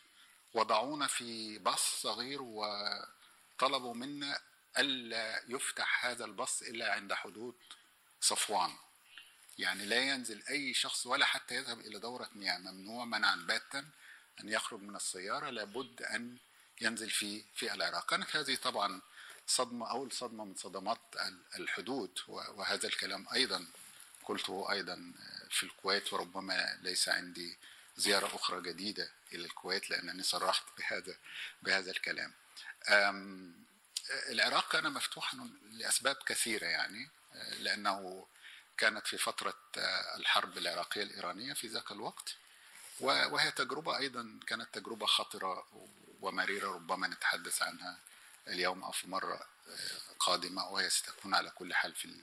[SPEAKER 3] وضعونا في باص صغير وطلبوا منا ألا يفتح هذا الباص إلا عند حدود صفوان. يعني لا ينزل أي شخص ولا حتى يذهب إلى دورة مياه ممنوع منعا باتا أن يخرج من السيارة لابد أن ينزل في في العراق. كانت هذه طبعا صدمة أول صدمة من صدمات الحدود وهذا الكلام أيضا قلته أيضا في الكويت وربما ليس عندي زيارة أخرى جديدة إلى الكويت لأنني صرحت بهذا بهذا الكلام. العراق كان مفتوحا لأسباب كثيرة يعني لأنه كانت في فترة الحرب العراقية الإيرانية في ذاك الوقت وهي تجربة أيضا كانت تجربة خطرة ومريرة ربما نتحدث عنها اليوم أو في مرة قادمة وهي ستكون على كل حال في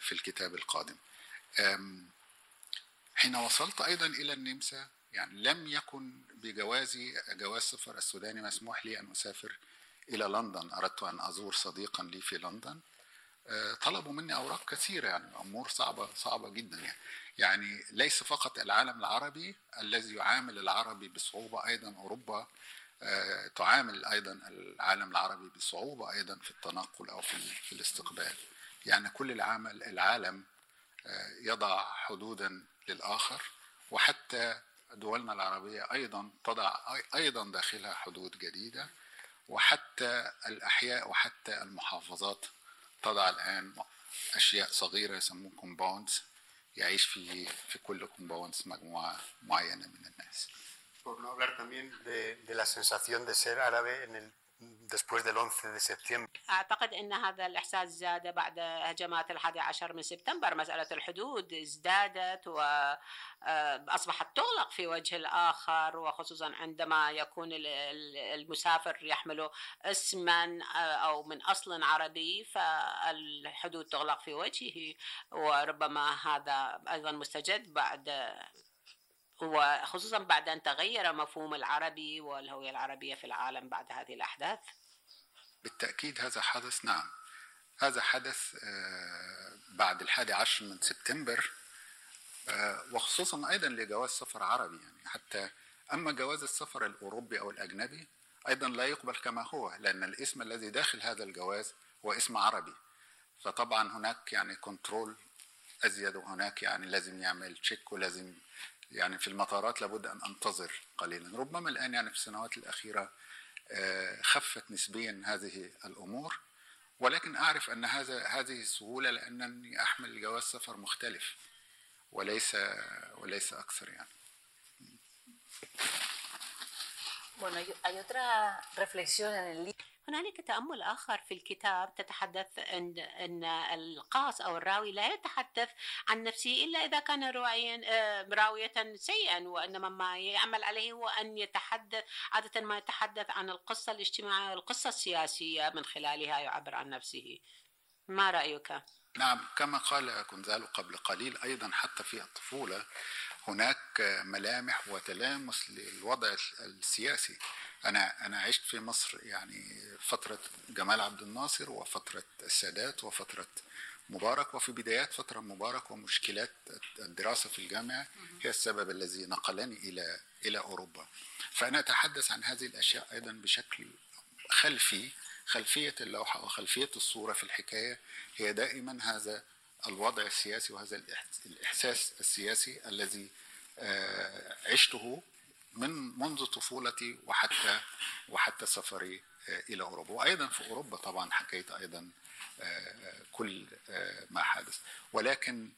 [SPEAKER 3] في الكتاب القادم. حين وصلت أيضا إلى النمسا يعني لم يكن بجوازي جواز سفر السوداني مسموح لي أن أسافر إلى لندن. أردت أن أزور صديقا لي في لندن. طلبوا مني أوراق كثيرة يعني أمور صعبة صعبة جدا يعني. يعني ليس فقط العالم العربي الذي يعامل العربي بصعوبة أيضا أوروبا تعامل أيضا العالم العربي بصعوبة أيضا في التنقل أو في, الاستقبال. يعني كل العالم العالم يضع حدودا للآخر وحتى دولنا العربية أيضا تضع أيضا داخلها حدود جديدة. وحتى الأحياء وحتى المحافظات تضع الآن أشياء صغيرة يسمون compounds يعيش في في كل compounds مجموعة معينة من الناس.
[SPEAKER 6] Por no hablar también de, de la sensación de ser árabe en el
[SPEAKER 2] أعتقد أن هذا الإحساس زاد بعد هجمات الحادي عشر من سبتمبر. مسألة الحدود ازدادت وأصبحت تغلق في وجه الآخر وخصوصا عندما يكون المسافر يحمل اسما أو من أصل عربي فالحدود تغلق في وجهه وربما هذا أيضا مستجد بعد وخصوصا بعد أن تغير مفهوم العربي والهوية العربية في العالم بعد هذه الأحداث.
[SPEAKER 3] بالتأكيد هذا حدث نعم. هذا حدث بعد الحادي عشر من سبتمبر وخصوصا أيضا لجواز سفر عربي يعني. حتى أما جواز السفر الأوروبي أو الأجنبي أيضا لا يقبل كما هو لأن الاسم الذي داخل هذا الجواز هو اسم عربي. فطبعا هناك يعني control أزيد وهناك يعني لازم يعمل check ولازم يعني في المطارات لابد أن أنتظر قليلا. ربما الآن يعني في السنوات الأخيرة خفت نسبيا هذه الأمور ولكن أعرف أن هذا هذه السهولة لأنني أحمل جواز سفر مختلف وليس وليس أكثر يعني.
[SPEAKER 4] Hay otra reflexión en el libro.
[SPEAKER 2] هنالك تأمل آخر في الكتاب تتحدث أن أن القاص أو الراوي لا يتحدث عن نفسه إلا إذا كان راويا راوية سيئا وإنما ما يعمل عليه هو أن يتحدث عادة ما يتحدث عن القصة الاجتماعية والقصة السياسية من خلالها يعبر عن نفسه ما رأيك؟
[SPEAKER 3] نعم كما قال كونزالو قبل قليل أيضا حتى في الطفولة هناك ملامح وتلامس للوضع السياسي. أنا أنا عشت في مصر يعني فترة جمال عبد الناصر وفترة السادات وفترة مبارك وفي بدايات فترة مبارك ومشكلات الدراسة في الجامعة هي السبب الذي نقلني إلى إلى أوروبا. فأنا أتحدث عن هذه الأشياء أيضا بشكل خلفي. خلفية اللوحة وخلفية الصورة في الحكاية هي دائما هذا الوضع السياسي وهذا الإحساس السياسي الذي عشته من منذ طفولتي وحتى وحتى سفري إلى أوروبا وأيضا في أوروبا طبعا حكيت أيضا كل ما حدث ولكن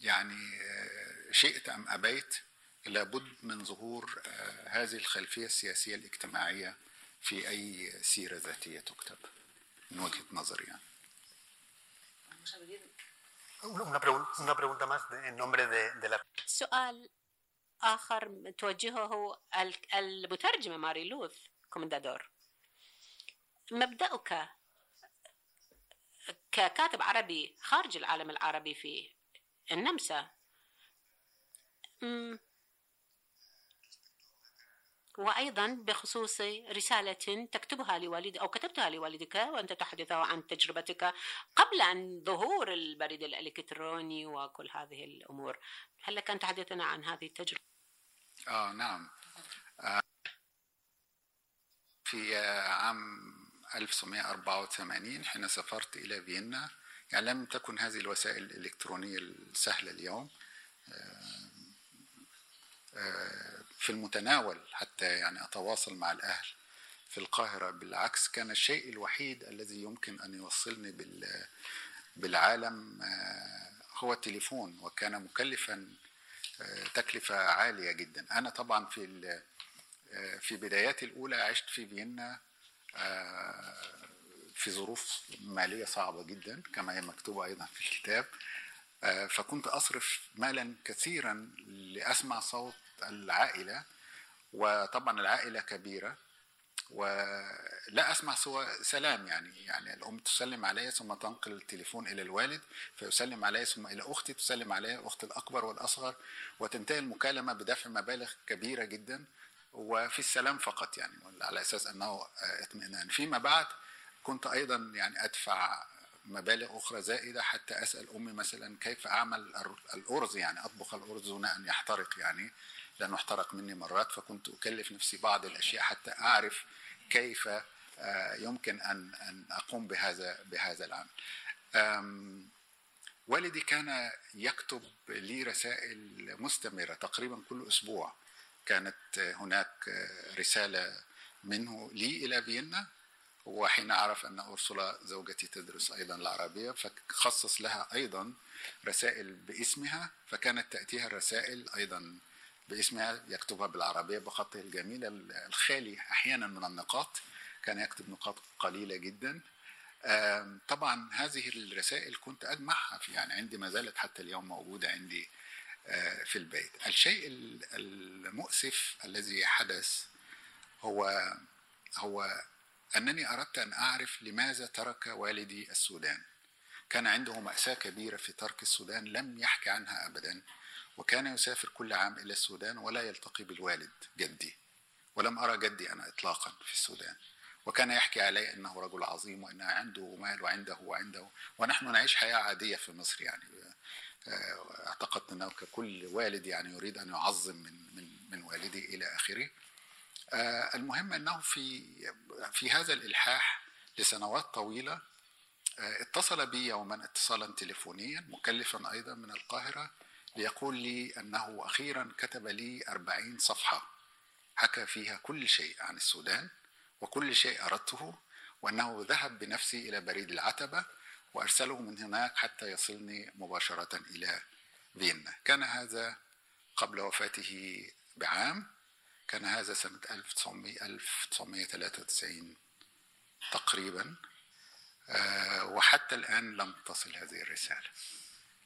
[SPEAKER 3] يعني شئت أم أبيت لابد من ظهور هذه الخلفية السياسية الاجتماعية في أي سيرة ذاتية تكتب من وجهة نظري يعني.
[SPEAKER 6] Una, pregunta, una pregunta más en nombre de, de la.
[SPEAKER 2] سؤال آخر توجهه المترجمة ماري لوث كومندادور مبدأك ككاتب عربي خارج العالم العربي في النمسا وأيضا بخصوص رسالة تكتبها لوالدك أو كتبتها لوالدك وأنت تحدثه عن تجربتك قبل أن ظهور البريد الإلكتروني وكل هذه الأمور. هل لك أن تحدثنا عن هذه التجربة؟
[SPEAKER 3] آه نعم. آه في عام 1984 حين سافرت إلى فيينا يعني لم تكن هذه الوسائل الإلكترونية السهلة اليوم. آه في المتناول حتى يعني أتواصل مع الأهل في القاهرة بالعكس كان الشيء الوحيد الذي يمكن أن يوصلني بال بالعالم آه، هو التليفون وكان مكلفا آه، تكلفة عالية جدا. أنا طبعا في آه، في بداياتي الأولى عشت في فيينا في ظروف مالية صعبة جدا كما هي مكتوبة أيضا في الكتاب فكنت أصرف مالا كثيرا لأسمع صوت العائلة وطبعا العائلة كبيرة ولا أسمع سوى سلام يعني يعني الأم تسلم علي ثم تنقل التليفون إلى الوالد فيسلم علي ثم إلى أختي تسلم علي الاخت الأكبر والأصغر وتنتهي المكالمة بدفع مبالغ كبيرة جدا وفي السلام فقط يعني على أساس أنه آه، اطمئنان. فيما بعد كنت أيضا يعني أدفع مبالغ أخرى زائدة حتى أسأل أمي مثلا كيف أعمل الأرز يعني أطبخ الأرز دون أن يحترق يعني. لأنه احترق مني مرات فكنت أكلف نفسي بعض الأشياء حتى أعرف كيف آه، يمكن أن أن أقوم بهذا بهذا العمل. والدي كان يكتب لي رسائل مستمرة تقريبا كل أسبوع كانت هناك رسالة منه لي إلى فيينا وحين عرف أن أرسلا زوجتي تدرس أيضا العربية فخصص لها أيضا رسائل باسمها فكانت تأتيها الرسائل أيضا باسمها يكتبها بالعربية بخطه الجميل الخالي أحيانا من النقاط. كان يكتب نقاط قليلة جدا. طبعا هذه الرسائل كنت أجمعها في يعني عندي ما زالت حتى اليوم موجودة عندي آه، في البيت. الشيء ال- المؤسف الذي حدث هو هو أنني أردت أن أعرف لماذا ترك والدي السودان. كان عنده مأساة كبيرة في ترك السودان لم يحكي عنها أبدا. وكان يسافر كل عام إلى السودان ولا يلتقي بالوالد جدي ولم أرى جدي أنا إطلاقا في السودان. وكان يحكي علي أنه رجل عظيم وأن عنده مال وعنده وعنده ونحن نعيش حياة عادية في مصر يعني. آه، أعتقدت أنه ككل والد يعني يريد أن يعظم من من من والدي إلى آخره. آه، المهم أنه في في هذا الإلحاح لسنوات طويلة آه، اتصل بي يوما اتصالا تليفونيا مكلفا أيضا من القاهرة ليقول لي أنه أخيرا كتب لي أربعين صفحة. حكى فيها كل شيء عن السودان وكل شيء أردته وأنه ذهب بنفسي إلى بريد العتبة وأرسله من هناك حتى يصلني مباشرة إلى فيينا. كان هذا قبل وفاته بعام. كان هذا سنة 1900 1993 تقريبا. آه، وحتى الآن لم تصل هذه الرسالة.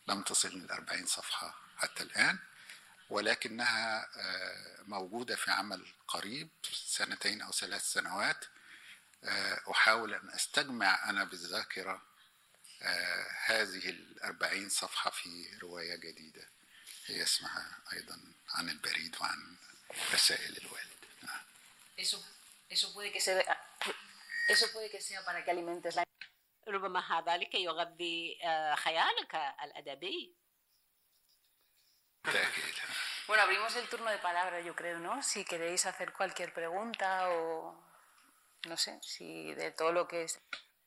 [SPEAKER 3] لم تصلني الأربعين صفحة حتى الآن ولكنها آه، موجودة في عمل قريب سنتين أو ثلاث سنوات آه، أحاول أن أستجمع أنا بالذاكرة آه، هذه الأربعين صفحة في رواية جديدة هي اسمها أيضا عن البريد وعن رسائل الوالد نعم.
[SPEAKER 4] Eso, eso, puede que sea, eso puede que sea para que alimentes la...
[SPEAKER 2] ربما هذا لكي يغذي آه، خيالك الأدبي.
[SPEAKER 4] Bueno, abrimos el turno de palabra, yo creo, ¿no? Si queréis hacer cualquier pregunta o... No sé, si de todo lo que es...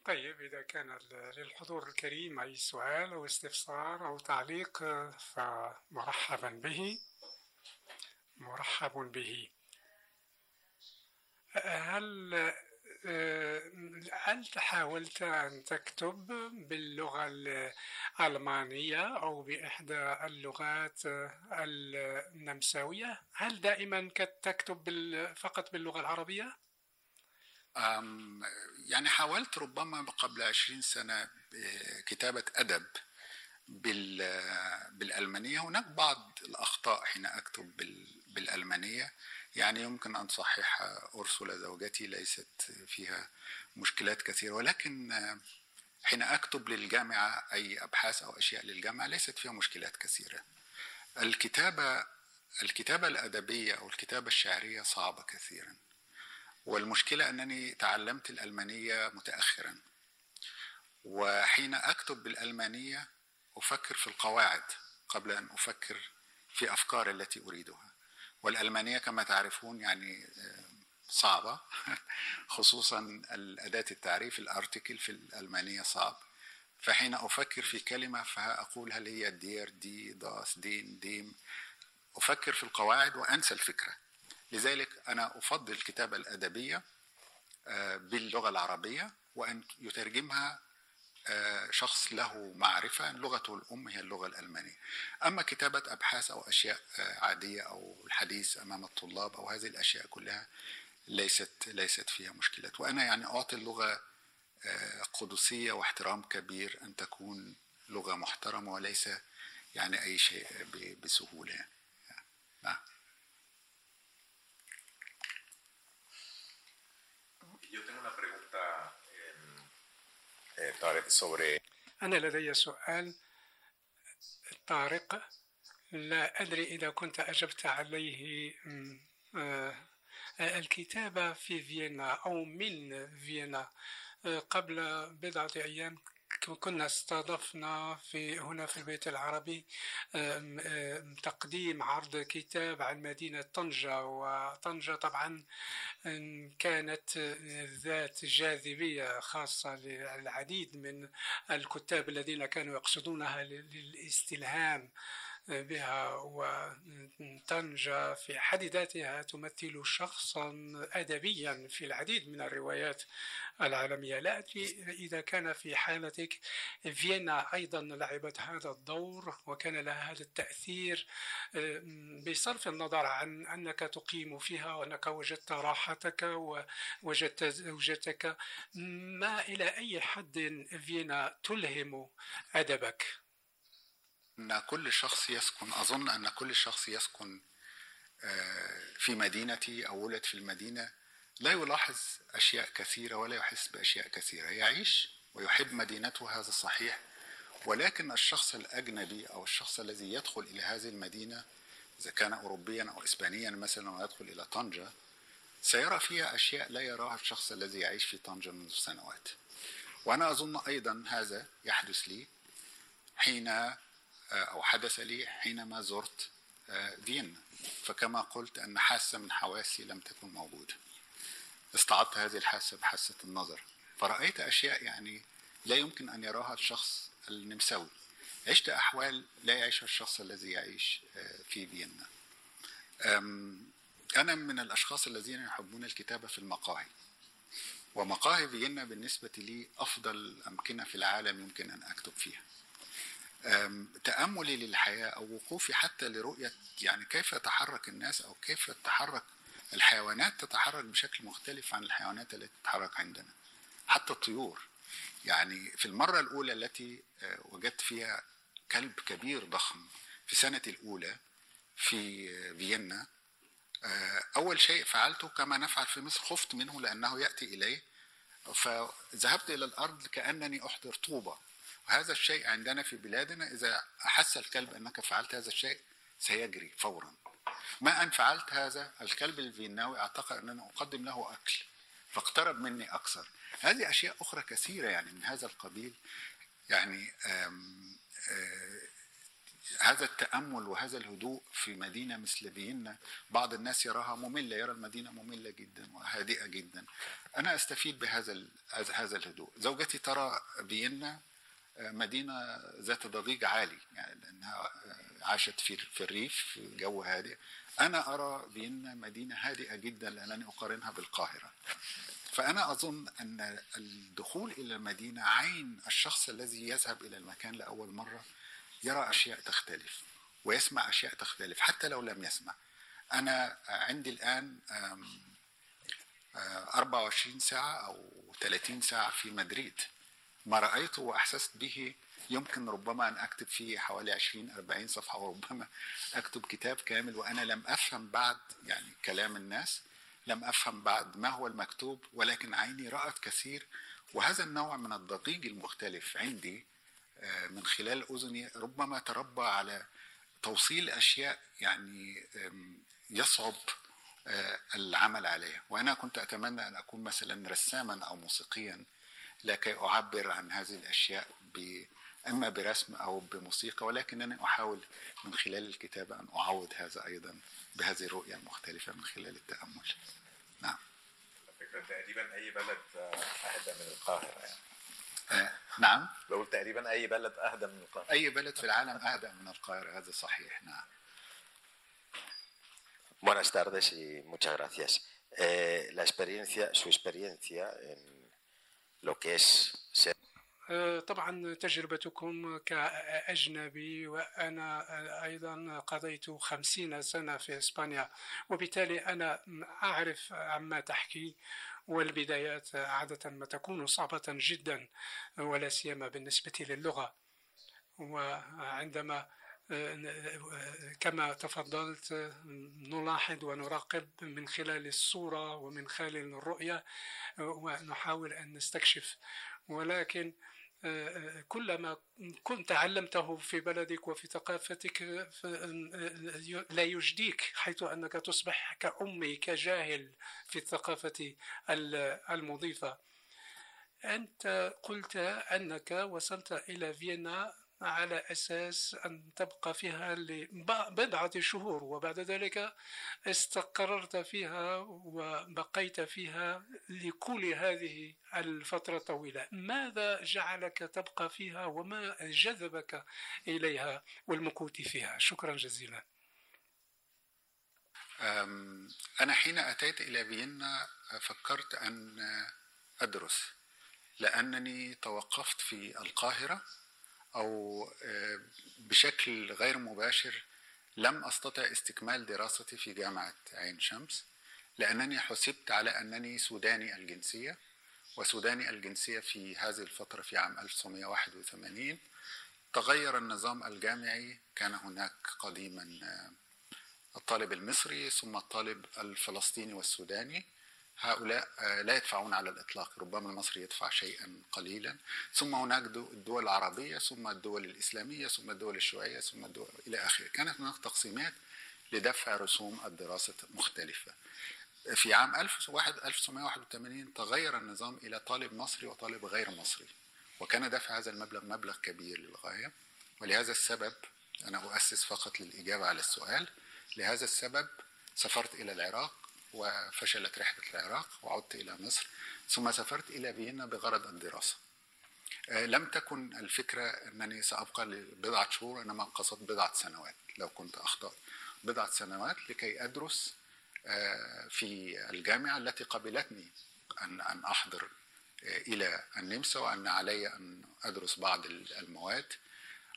[SPEAKER 5] طيب إذا كان للحضور الكريم أي سؤال أو استفسار أو تعليق آه، فمرحبا به. مرحب به. هل هل حاولت أن تكتب باللغة الألمانية أو بإحدى اللغات آه، النمساوية؟ هل دائما تكتب فقط باللغة العربية؟
[SPEAKER 3] يعني حاولت ربما قبل عشرين سنة كتابة أدب بال- بالألمانية هناك بعض الأخطاء حين أكتب بال- بالألمانية يعني يمكن أن تصححها أرسل زوجتي ليست فيها مشكلات كثيرة ولكن حين أكتب للجامعة أي أبحاث أو أشياء للجامعة ليست فيها مشكلات كثيرة. الكتابة الكتابة الأدبية أو الكتابة الشعرية صعبة كثيرا والمشكلة أنني تعلمت الألمانية متأخرا. وحين أكتب بالألمانية أفكر في القواعد قبل أن أفكر في أفكار التي أريدها. والألمانية كما تعرفون يعني آه، صعبة. خصوصا الأداة التعريف الأرتكل في الألمانية صعب. فحين أفكر في كلمة فأقول هل هي دير دي داس دين ديم. أفكر في القواعد وأنسى الفكرة. لذلك أنا أفضل الكتابة الأدبية باللغة العربية وأن يترجمها شخص له معرفة لغته الأم هي اللغة الألمانية. أما كتابة أبحاث أو أشياء عادية أو الحديث أمام الطلاب أو هذه الأشياء كلها ليست ليست فيها مشكلة وأنا يعني أعطي اللغة قدسية واحترام كبير أن تكون لغة محترمة وليس يعني أي شيء بسهولة. يعني. نعم.
[SPEAKER 5] طارق sobre أنا لدي سؤال طارق لا أدري إذا كنت أجبت عليه الكتابة في فيينا أو من فيينا قبل بضعة أيام كنا استضفنا في هنا في البيت العربي تقديم عرض كتاب عن مدينة طنجة وطنجة طبعا كانت ذات جاذبية خاصة للعديد من الكتاب الذين كانوا يقصدونها للاستلهام. بها وطنجة في حد ذاتها تمثل شخصا أدبيا في العديد من الروايات العالمية. لا أدري إذا كان في حالتك فيينا أيضا لعبت هذا الدور وكان لها هذا التأثير بصرف النظر عن أنك تقيم فيها وأنك وجدت راحتك ووجدت زوجتك. ما إلى أي حد فيينا تلهم أدبك؟
[SPEAKER 3] أن كل شخص يسكن أظن أن كل شخص يسكن في مدينتي أو ولد في المدينة لا يلاحظ أشياء كثيرة ولا يحس بأشياء كثيرة. يعيش ويحب مدينته هذا صحيح. ولكن الشخص الأجنبي أو الشخص الذي يدخل إلى هذه المدينة إذا كان أوروبيا أو إسبانيا مثلا ويدخل إلى طنجة سيرى فيها أشياء لا يراها الشخص الذي يعيش في طنجة منذ سنوات. وأنا أظن أيضا هذا يحدث لي حين أو حدث لي حينما زرت فيينا. فكما قلت أن حاسة من حواسي لم تكن موجودة. استعدت هذه الحاسة بحاسة النظر. فرأيت أشياء يعني لا يمكن أن يراها الشخص النمساوي. عشت أحوال لا يعيشها الشخص الذي يعيش في فيينا. أنا من الأشخاص الذين يحبون الكتابة في المقاهي. ومقاهي فيينا بالنسبة لي أفضل أمكنة في العالم يمكن أن أكتب فيها. تأملي للحياة أو وقوفي حتى لرؤية يعني كيف يتحرك الناس أو كيف تتحرك الحيوانات تتحرك بشكل مختلف عن الحيوانات التي تتحرك عندنا. حتى الطيور يعني في المرة الأولى التي وجدت فيها كلب كبير ضخم في سنة الأولى في فيينا أول شيء فعلته كما نفعل في مصر خفت منه لأنه يأتي إلي فذهبت إلى الأرض كأنني أحضر طوبة. وهذا الشيء عندنا في بلادنا إذا أحس الكلب أنك فعلت هذا الشيء سيجري فورا. ما أن فعلت هذا الكلب الفيناوي أعتقد أنني أقدم له أكل فاقترب مني أكثر. هذه أشياء أخرى كثيرة يعني من هذا القبيل يعني آم آم هذا التأمل وهذا الهدوء في مدينة مثل فيينا بعض الناس يراها مملة يرى المدينة مملة جدا وهادئة جدا. أنا أستفيد بهذا هذا الهدوء. زوجتي ترى فيينا مدينة ذات ضجيج عالي يعني لأنها عاشت في في الريف جو هادئ. أنا أرى فيينا مدينة هادئة جدا لأنني أقارنها بالقاهرة. فأنا أظن أن الدخول إلى المدينة عين الشخص الذي يذهب إلى المكان لأول مرة يرى أشياء تختلف ويسمع أشياء تختلف حتى لو لم يسمع. أنا عندي الآن 24 ساعة أو 30 ساعة في مدريد. ما رأيته وأحسست به يمكن ربما أن أكتب فيه حوالي 20 40 صفحة وربما أكتب كتاب كامل وأنا لم أفهم بعد يعني كلام الناس لم أفهم بعد ما هو المكتوب ولكن عيني رأت كثير وهذا النوع من الضجيج المختلف عندي من خلال أذني ربما تربى على توصيل أشياء يعني يصعب العمل عليها. وأنا كنت أتمنى أن أكون مثلا رساما أو موسيقيا لكي أعبر عن هذه الأشياء ب إما برسم أو بموسيقى ولكنني أحاول من خلال الكتابة أن أعوض هذا أيضا بهذه الرؤية المختلفة من خلال التأمل. نعم.
[SPEAKER 7] فكرة تقريبا أي بلد أهدى من القاهرة يعني.
[SPEAKER 3] آه نعم.
[SPEAKER 7] بقول تقريبا أي بلد أهدى من القاهرة.
[SPEAKER 3] أي بلد في العالم أهدى من القاهرة هذا صحيح نعم.
[SPEAKER 8] Buenas tardes y muchas gracias. eh, la experiencia, su experiencia en ser
[SPEAKER 5] طبعا تجربتكم كأجنبي وأنا أيضا قضيت خمسين سنة في إسبانيا وبالتالي أنا أعرف عما تحكي والبدايات عادة ما تكون صعبة جدا ولا سيما بالنسبة للغة. وعندما كما تفضلت نلاحظ ونراقب من خلال الصورة ومن خلال الرؤية ونحاول أن نستكشف. ولكن كلما كنت تعلمته في بلدك وفي ثقافتك لا يجديك حيث أنك تصبح كأمي كجاهل في الثقافة المضيفة. أنت قلت أنك وصلت إلى فيينا على أساس أن تبقى فيها لبضعة شهور وبعد ذلك استقررت فيها وبقيت فيها لكل هذه الفترة الطويلة. ماذا جعلك تبقى فيها وما جذبك إليها والمكوث فيها؟ شكرا جزيلا.
[SPEAKER 3] أنا حين أتيت إلى فيينا فكرت أن أدرس لأنني توقفت في القاهرة أو آه، بشكل غير مباشر لم أستطع استكمال دراستي في جامعة عين شمس لأنني حسبت على أنني سوداني الجنسية وسوداني الجنسية في هذه الفترة في عام 1981 تغير النظام الجامعي كان هناك قديما آه، الطالب المصري ثم الطالب الفلسطيني والسوداني. هؤلاء آه، لا يدفعون على الإطلاق ربما المصري يدفع شيئا قليلا. ثم هناك الدول العربية ثم الدول الإسلامية ثم الدول الشيوعية ثم الدول إلى آخره. كانت هناك تقسيمات لدفع رسوم الدراسة مختلفة. في عام 1981 تغير النظام إلى طالب مصري وطالب غير مصري وكان دفع هذا المبلغ مبلغ كبير للغاية. ولهذا السبب أنا أؤسس فقط للإجابة على السؤال لهذا السبب سافرت إلى العراق وفشلت رحلة العراق وعدت إلى مصر ثم سافرت إلى فيينا بغرض الدراسة. آه، لم تكن الفكرة أنني سأبقى لبضعة شهور إنما قصدت بضعة سنوات لو كنت أخطأ. بضعة سنوات لكي أدرس آه، في الجامعة التي قبلتني أن أن أحضر آه، إلى النمسا وأن علي أن أدرس بعض المواد.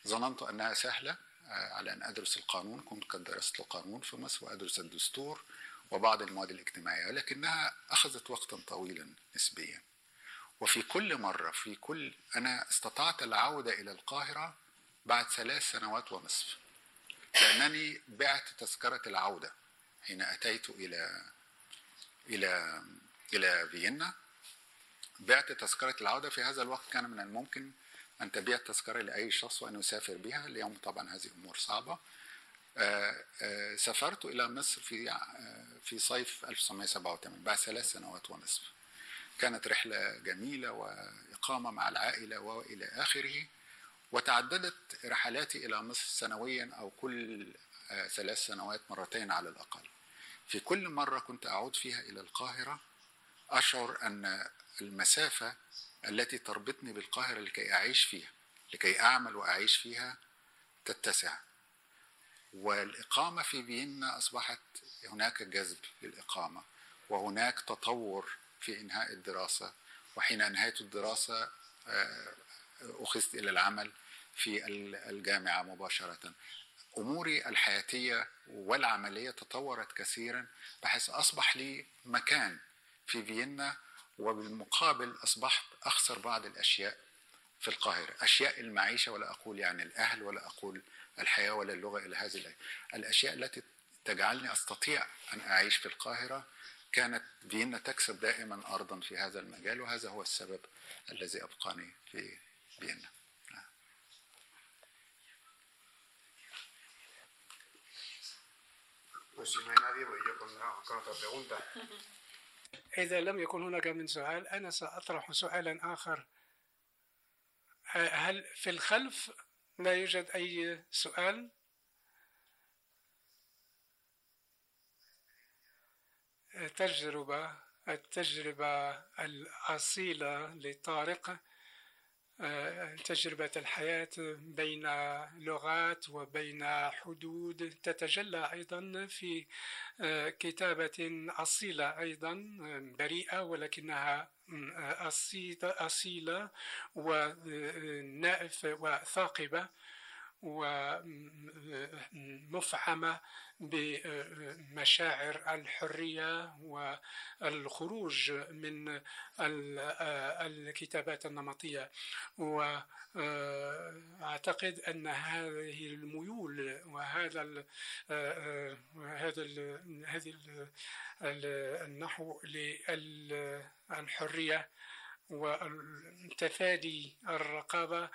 [SPEAKER 3] ظننت أنها سهلة على أن أدرس القانون. كنت قد درست القانون في مصر وأدرس الدستور. وبعض المواد الاجتماعية لكنها أخذت وقتا طويلا نسبيا. وفي كل مرة في كل أنا استطعت العودة إلى القاهرة بعد ثلاث سنوات ونصف لأنني بعت تذكرة العودة حين أتيت إلى إلى إلى فيينا. بعت تذكرة العودة في هذا الوقت كان من الممكن أن تبيع التذكرة لأي شخص وأن يسافر بها. اليوم طبعا هذه أمور صعبة. سافرت إلى مصر في آه، في صيف 1987 بعد ثلاث سنوات ونصف. كانت رحلة جميلة وإقامة مع العائلة وإلى آخره وتعددت رحلاتي إلى مصر سنويا أو كل ثلاث سنوات مرتين على الأقل. في كل مرة كنت أعود فيها إلى القاهرة أشعر أن المسافة التي تربطني بالقاهرة لكي أعيش فيها لكي أعمل وأعيش فيها تتسع. والإقامة في فيينا أصبحت هناك جذب للإقامة وهناك تطور في إنهاء الدراسة. وحين أنهيت الدراسة آه، أخذت إلى العمل في الجامعة مباشرة. أموري الحياتية والعملية تطورت كثيرا بحيث أصبح لي مكان في فيينا وبالمقابل أصبحت أخسر بعض الأشياء في القاهرة. أشياء المعيشة ولا أقول يعني الأهل ولا أقول الحياة ولا اللغة إلى هذه الأشياء التي تجعلني أستطيع أن أعيش في القاهرة كانت فيينا تكسب دائما أرضا في هذا المجال وهذا هو السبب الذي أبقاني في فيينا.
[SPEAKER 5] إذا لم يكن هناك من سؤال أنا سأطرح سؤالا آخر. هل في الخلف لا يوجد أي سؤال؟ تجربة التجربة الأصيلة لطارق تجربة الحياة بين لغات وبين حدود تتجلى أيضا في كتابة أصيلة أيضا بريئة ولكنها أصيلة وثاقبة. ومفعمة بمشاعر الحرية والخروج من الكتابات النمطية. وأعتقد أن هذه الميول وهذا ال هذا ال هذه النحو للحرية وتفادي الرقابة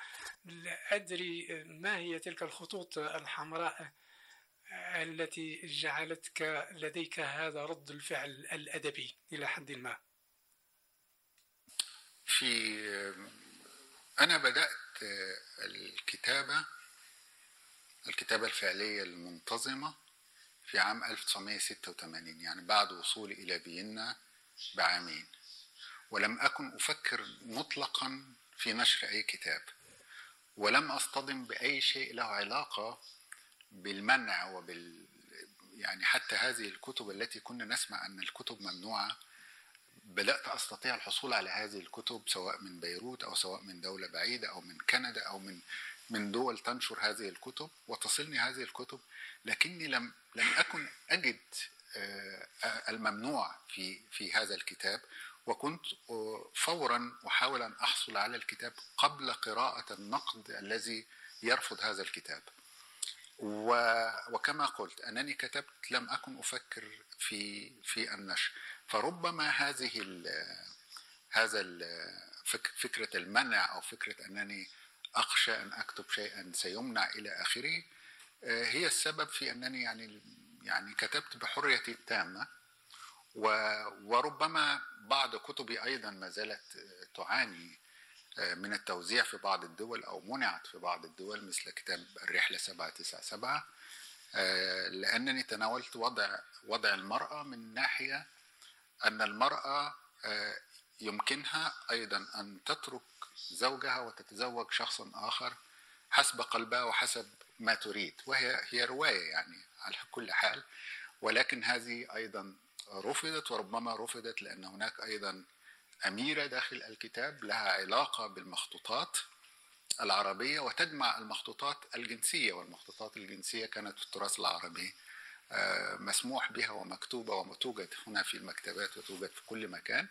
[SPEAKER 5] لا أدري ما هي تلك الخطوط الحمراء التي جعلتك لديك هذا رد الفعل الأدبي إلى حد ما؟
[SPEAKER 3] في أنا بدأت الكتابة الكتابة الفعلية المنتظمة في عام 1986 يعني بعد وصولي إلى فيينا بعامين. ولم أكن أفكر مطلقا في نشر أي كتاب ولم أصطدم بأي شيء له علاقة بالمنع وبال يعني حتى هذه الكتب التي كنا نسمع أن الكتب ممنوعة بدأت أستطيع الحصول على هذه الكتب سواء من بيروت أو سواء من دولة بعيدة أو من كندا أو من من دول تنشر هذه الكتب وتصلني هذه الكتب لكني لم لم أكن أجد الممنوع في في هذا الكتاب. وكنت فورا أحاول أن أحصل على الكتاب قبل قراءة النقد الذي يرفض هذا الكتاب. وكما قلت أنني كتبت لم أكن أفكر في في النشر. فربما هذه ال هذا ال فكرة المنع أو فكرة أنني أخشى أن أكتب شيئا سيمنع إلى آخره هي السبب في أنني يعني يعني كتبت بحريتي التامة وربما بعض كتبي أيضا ما زالت تعاني من التوزيع في بعض الدول أو منعت في بعض الدول مثل كتاب الرحلة 797 لأنني تناولت وضع وضع المرأة من ناحية أن المرأة يمكنها أيضا أن تترك زوجها وتتزوج شخصا آخر حسب قلبها وحسب ما تريد وهي هي رواية يعني على كل حال ولكن هذه أيضا رفضت وربما رفضت لأن هناك أيضا أميرة داخل الكتاب لها علاقة بالمخطوطات العربية وتجمع المخطوطات الجنسية والمخطوطات الجنسية كانت في التراث العربي مسموح بها ومكتوبة وتوجد هنا في المكتبات وتوجد في كل مكان.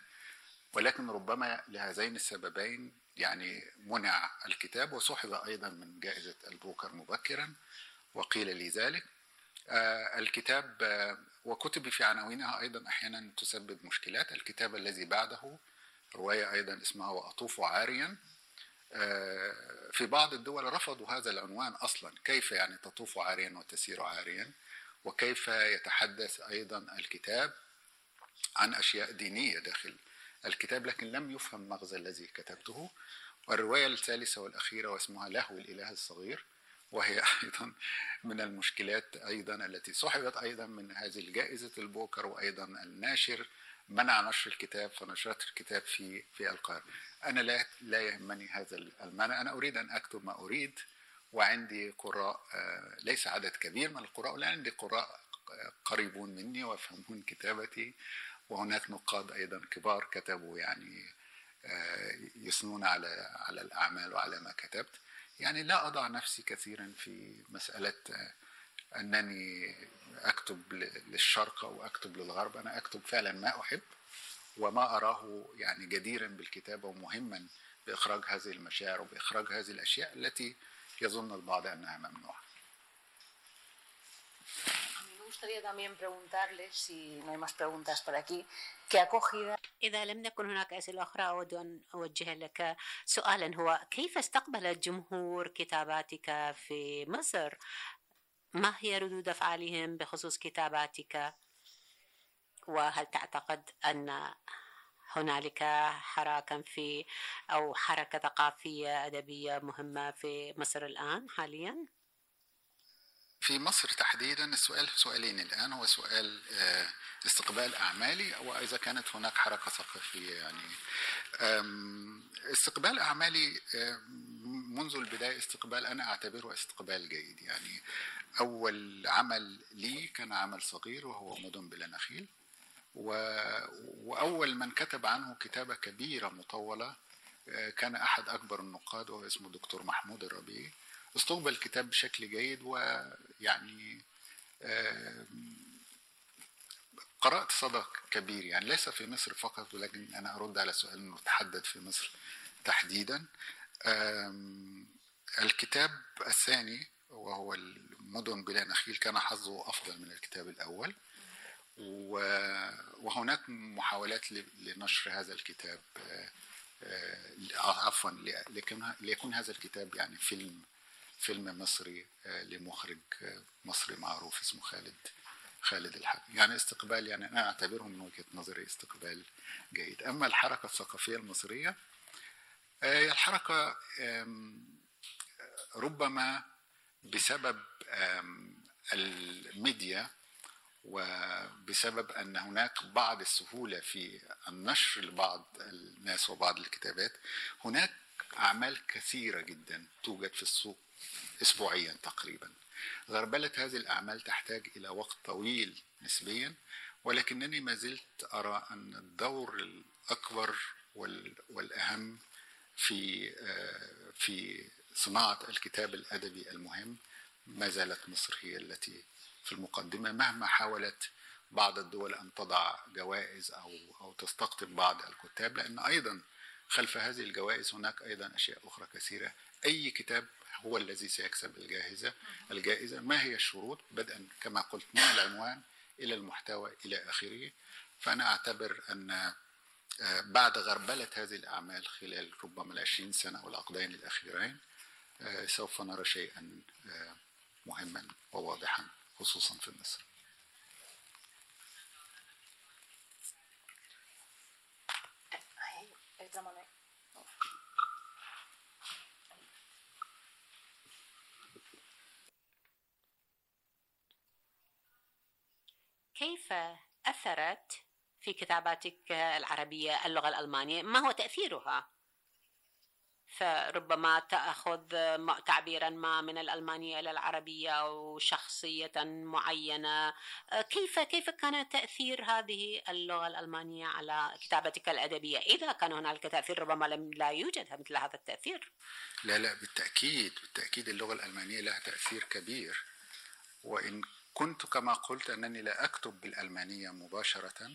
[SPEAKER 3] ولكن ربما لهذين السببين يعني منع الكتاب وسحب أيضا من جائزة البوكر مبكرا وقيل لي ذلك الكتاب وكتب في عناوينها أيضا أحيانا تسبب مشكلات. الكتاب الذي بعده رواية أيضا اسمها وأطوف عاريا. في بعض الدول رفضوا هذا العنوان أصلا. كيف يعني تطوف عاريا وتسير عاريا؟ وكيف يتحدث أيضا الكتاب عن أشياء دينية داخل الكتاب لكن لم يفهم مغزى الذي كتبته؟ والرواية الثالثة والأخيرة واسمها لهو الإله الصغير. وهي أيضا من المشكلات أيضا التي سحبت أيضا من هذه الجائزة البوكر وأيضا الناشر منع نشر الكتاب فنشرت الكتاب في في القاهرة. أنا لا لا يهمني هذا المنع. أنا أريد أن أكتب ما أريد وعندي قراء ليس عدد كبير من القراء ولكن عندي قراء قريبون مني ويفهمون كتابتي. وهناك نقاد أيضا كبار كتبوا يعني يثنون على على الأعمال وعلى ما كتبت. يعني لا أضع نفسي كثيرا في مسألة أنني أكتب للشرق أو أكتب للغرب. أنا أكتب فعلا ما أحب وما أراه يعني جديرا بالكتابة ومهما بإخراج هذه المشاعر وبإخراج هذه الأشياء التي يظن البعض أنها ممنوعة.
[SPEAKER 4] Gustaría también preguntarle, si no hay más preguntas por aquí, ¿qué acogida?
[SPEAKER 2] إذا لم يكن هناك أسئلة أخرى أود أن أوجه لك سؤالا هو كيف استقبل الجمهور كتاباتك في مصر؟ ما هي ردود أفعالهم بخصوص كتاباتك؟ وهل تعتقد أن هنالك حراكا في أو حركة ثقافية أدبية مهمة في مصر الآن حاليا؟
[SPEAKER 3] في مصر تحديدا السؤال سؤالين. الآن هو سؤال آه، استقبال أعمالي وإذا كانت هناك حركة ثقافية يعني. استقبال أعمالي منذ البداية استقبال أنا أعتبره استقبال جيد يعني. أول عمل لي كان عمل صغير وهو مدن بلا نخيل. و... وأول من كتب عنه كتابة كبيرة مطولة آه، كان أحد أكبر النقاد وهو اسمه دكتور محمود الربيعي. استقبل الكتاب بشكل جيد ويعني آه، قرأت صدى كبير. يعني ليس في مصر فقط ولكن أنا أرد على سؤال المتحدد في مصر تحديدا. الكتاب الثاني وهو المدن بلا نخيل كان حظه أفضل من الكتاب الأول. وهناك محاولات لنشر هذا الكتاب آه، آه، عفوا ليكون هذا الكتاب يعني فيلم فيلم مصري آه، لمخرج مصري معروف اسمه خالد خالد الحق. يعني استقبال يعني أنا أعتبره من وجهة نظري استقبال جيد. أما الحركة الثقافية المصرية الحركة ربما بسبب الميديا وبسبب أن هناك بعض السهولة في النشر لبعض الناس وبعض الكتابات هناك أعمال كثيرة جدا توجد في السوق أسبوعيا تقريبا. غربلة هذه الأعمال تحتاج إلى وقت طويل نسبيا ولكنني ما زلت أرى أن الدور الأكبر والأهم في آه، في صناعة الكتاب الأدبي المهم ما زالت مصر هي التي في المقدمة مهما حاولت بعض الدول أن تضع جوائز أو أو تستقطب بعض الكتاب لأن أيضا خلف هذه الجوائز هناك أيضا أشياء أخرى كثيرة. أي كتاب هو الذي سيكسب الجائزة الجائزة ما هي الشروط؟ بدءا كما قلت من العنوان إلى المحتوى إلى آخره. فأنا أعتبر أن آه، بعد غربلة هذه الأعمال خلال ربما العشرين سنة والعقدين الأخيرين آه، سوف نرى شيئا آه، مهما وواضحا خصوصا في مصر.
[SPEAKER 2] كيف أثرت في كتاباتك العربية اللغة الألمانية؟ ما هو تأثيرها؟ فربما تأخذ تعبيرا ما من الألمانية إلى العربية أو شخصية معينة. كيف كيف كان تأثير هذه اللغة الألمانية على كتابتك الأدبية؟ إذا كان هنالك تأثير ربما لم لا يوجد مثل هذا التأثير.
[SPEAKER 3] لا لا بالتأكيد بالتأكيد اللغة الألمانية لها تأثير كبير. وإن كنت كما قلت أنني لا أكتب بالألمانية مباشرة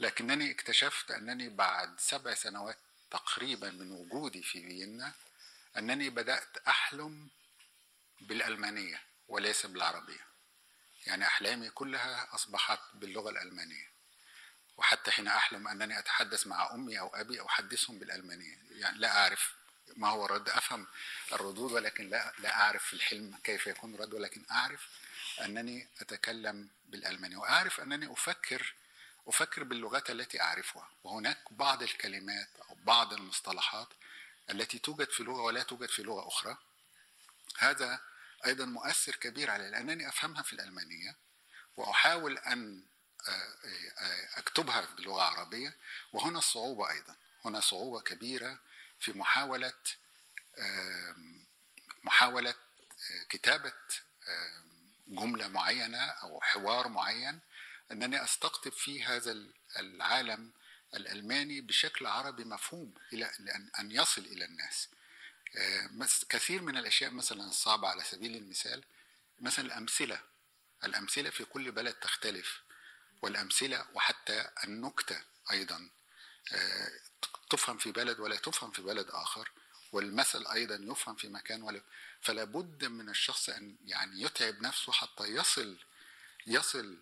[SPEAKER 3] لكنني اكتشفت أنني بعد سبع سنوات تقريبا من وجودي في فيينا أنني بدأت أحلم بالألمانية وليس بالعربية. يعني أحلامي كلها أصبحت باللغة الألمانية. وحتى حين أحلم أنني أتحدث مع أمي أو أبي أحدثهم بالألمانية. يعني لا أعرف ما هو الرد أفهم الردود ولكن لا, لا أعرف في الحلم كيف يكون الرد ولكن أعرف أنني أتكلم بالألمانية وأعرف أنني أفكر أفكر باللغات التي أعرفها. وهناك بعض الكلمات أو بعض المصطلحات التي توجد في لغة ولا توجد في لغة أخرى. هذا أيضا مؤثر كبير علي لأنني أفهمها في الألمانية وأحاول أن آه، آه، أكتبها باللغة العربية. وهنا الصعوبة أيضا هنا صعوبة كبيرة في محاولة محاولة آه، كتابة جملة معينة أو حوار معين أنني أستقطب فيه هذا العالم الألماني بشكل عربي مفهوم إلى أن يصل إلى الناس. آه، كثير من الأشياء مثلا الصعبة على سبيل المثال مثلا الأمثلة. الأمثلة في كل بلد تختلف والأمثلة وحتى النكتة أيضا. آه، تفهم في بلد ولا تفهم في بلد آخر والمثل أيضا يفهم في مكان ولا فلا بد من الشخص أن يعني يتعب نفسه حتى يصل يصل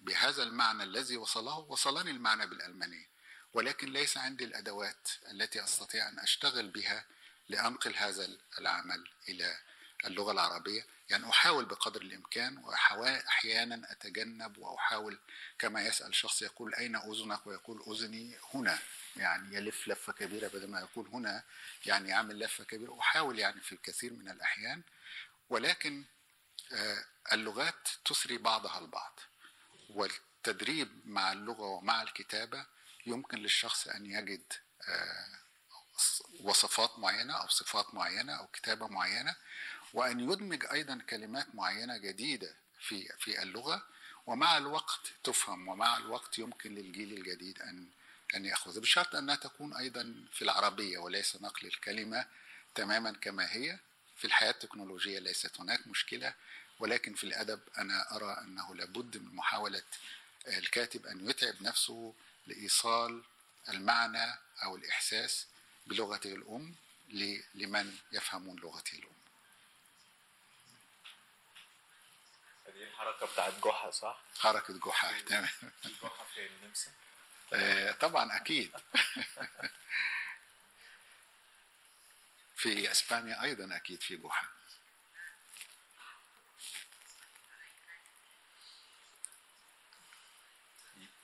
[SPEAKER 3] بهذا المعنى الذي وصله وصلني المعنى بالألمانية ولكن ليس عندي الأدوات التي أستطيع أن أشتغل بها لأنقل هذا العمل إلى اللغة العربية. يعني أحاول بقدر الإمكان وأحيانا أتجنب وأحاول كما يسأل شخص يقول أين أذنك؟ ويقول أذني هنا. يعني يلف لفة كبيرة بدل ما يقول هنا يعني يعمل لفة كبيرة. أحاول يعني في الكثير من الأحيان ولكن آه، اللغات تسري بعضها البعض. والتدريب مع اللغة ومع الكتابة يمكن للشخص أن يجد آه، وصفات معينة أو صفات معينة أو كتابة معينة وأن يدمج أيضا كلمات معينة جديدة في في اللغة ومع الوقت تفهم ومع الوقت يمكن للجيل الجديد أن أن يأخذ بشرط أنها تكون أيضا في العربية وليس نقل الكلمة تماما كما هي. في الحياة التكنولوجية ليست هناك مشكلة ولكن في الأدب أنا أرى أنه لابد من محاولة الكاتب أن يتعب نفسه لإيصال المعنى أو الإحساس بلغته الأم لمن يفهمون لغته الأم.
[SPEAKER 7] دي الحركة بتاعت جحا صح؟
[SPEAKER 3] حركة جحا تمام.
[SPEAKER 7] جحا في النمسا.
[SPEAKER 3] طبعا أكيد. في إسبانيا أيضا أكيد في جحا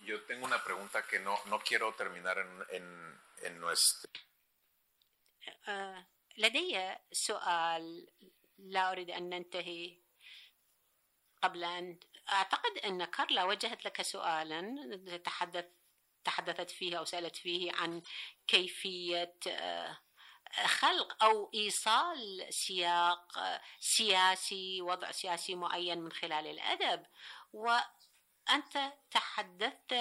[SPEAKER 7] Yo tengo una pregunta que no, no quiero terminar en, en, en nuestro...
[SPEAKER 2] آه، لدي سؤال لا أريد أن ننتهي قبل أن أعتقد أن كارلا وجهت لك سؤالا تحدث تحدثت فيه أو سألت فيه عن كيفية آه، خلق أو إيصال سياق آه، سياسي وضع سياسي معين من خلال الأدب. وأنت تحدثت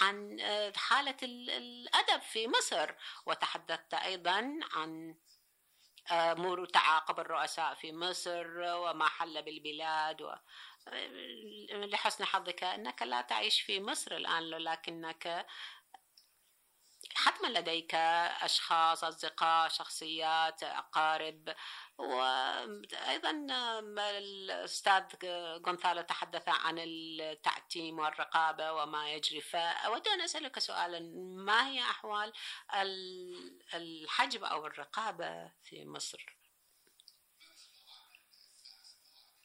[SPEAKER 2] عن آه، حالة ال- الأدب في مصر وتحدثت أيضا عن تعاقب الرؤساء في مصر وما حل بالبلاد لحسن حظك أنك لا تعيش في مصر الآن لكنك حتما لديك أشخاص أصدقاء شخصيات أقارب وأيضا الأستاذ غونثالو تحدث عن التعتيم والرقابة وما يجري فأود أن أسألك سؤالا ما هي أحوال ال- الحجب أو الرقابة في مصر؟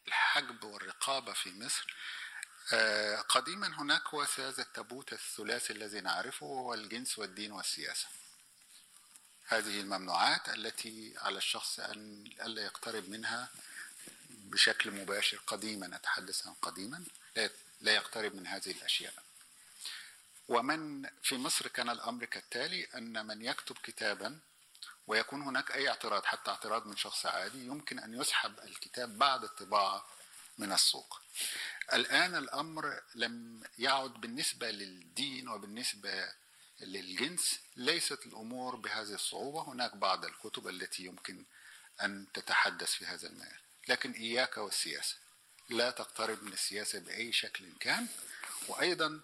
[SPEAKER 3] الحجب والرقابة في مصر. آه، قديما هناك هو هذا التابوت الثلاثي الذي نعرفه هو الجنس والدين والسياسة. هذه الممنوعات التي على الشخص أن ألا يقترب منها بشكل مباشر قديما أتحدث عن قديما لا- يقترب من هذه الأشياء. ومن في مصر كان الأمر كالتالي أن من يكتب كتابا ويكون هناك أي اعتراض حتى اعتراض من شخص عادي يمكن أن يسحب الكتاب بعد الطباعة من السوق. الآن الأمر لم يعد بالنسبة للدين وبالنسبة للجنس ليست الأمور بهذه الصعوبة. هناك بعض الكتب التي يمكن أن تتحدث في هذا المجال. لكن إياك والسياسة. لا تقترب من السياسة بأي شكل كان. وأيضا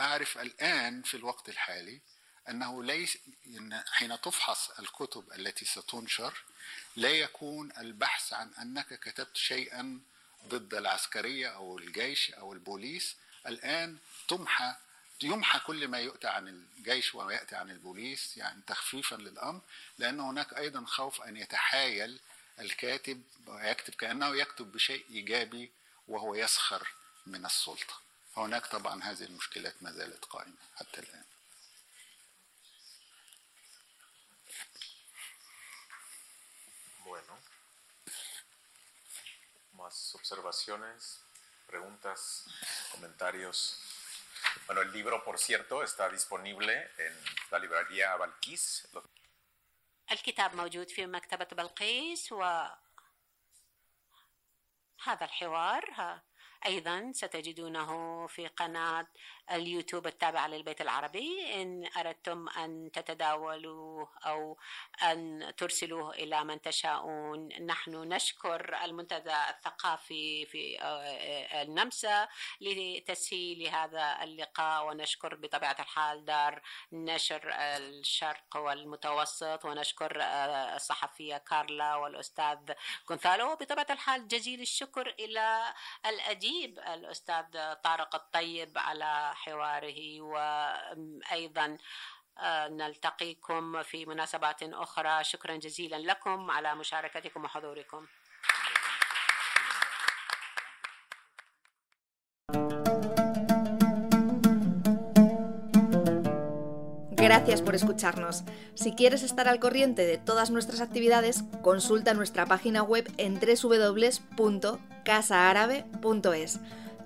[SPEAKER 3] أعرف الآن في الوقت الحالي أنه ليس إن حين تفحص الكتب التي ستنشر لا يكون البحث عن أنك كتبت شيئا ضد العسكرية أو الجيش أو البوليس. الآن تمحى يمحى كل ما يؤتى عن الجيش ويأتي عن البوليس يعني تخفيفا للأمر لأن هناك أيضا خوف أن يتحايل الكاتب ويكتب كأنه يكتب بشيء إيجابي وهو يسخر من السلطة. هناك طبعا هذه المشكلات ما زالت قائمة حتى الآن.
[SPEAKER 7] Más observaciones, preguntas, comentarios. Bueno, el libro, por cierto, está disponible en la librería Balquís. Lo-
[SPEAKER 2] الكتاب موجود في مكتبة بلقيس و هذا الحوار ها- أيضا ستجدونه في قناة اليوتيوب التابعة للبيت العربي إن أردتم أن تتداولوا أو أن ترسلوه إلى من تشاءون. نحن نشكر المنتدى الثقافي في آه، النمسا لتسهيل هذا اللقاء ونشكر بطبيعة الحال دار نشر الشرق والمتوسط ونشكر آه، الصحفية كارلا والأستاذ غونثالو وبطبيعة الحال جزيل الشكر إلى الأديب الأستاذ طارق الطيب على حواره وأيضا آه، نلتقيكم في مناسبات أخرى شكرا جزيلا لكم على مشاركتكم وحضوركم
[SPEAKER 1] Gracias por escucharnos. Si quieres estar al corriente de todas nuestras actividades, consulta nuestra página web en www.casaarabe.es.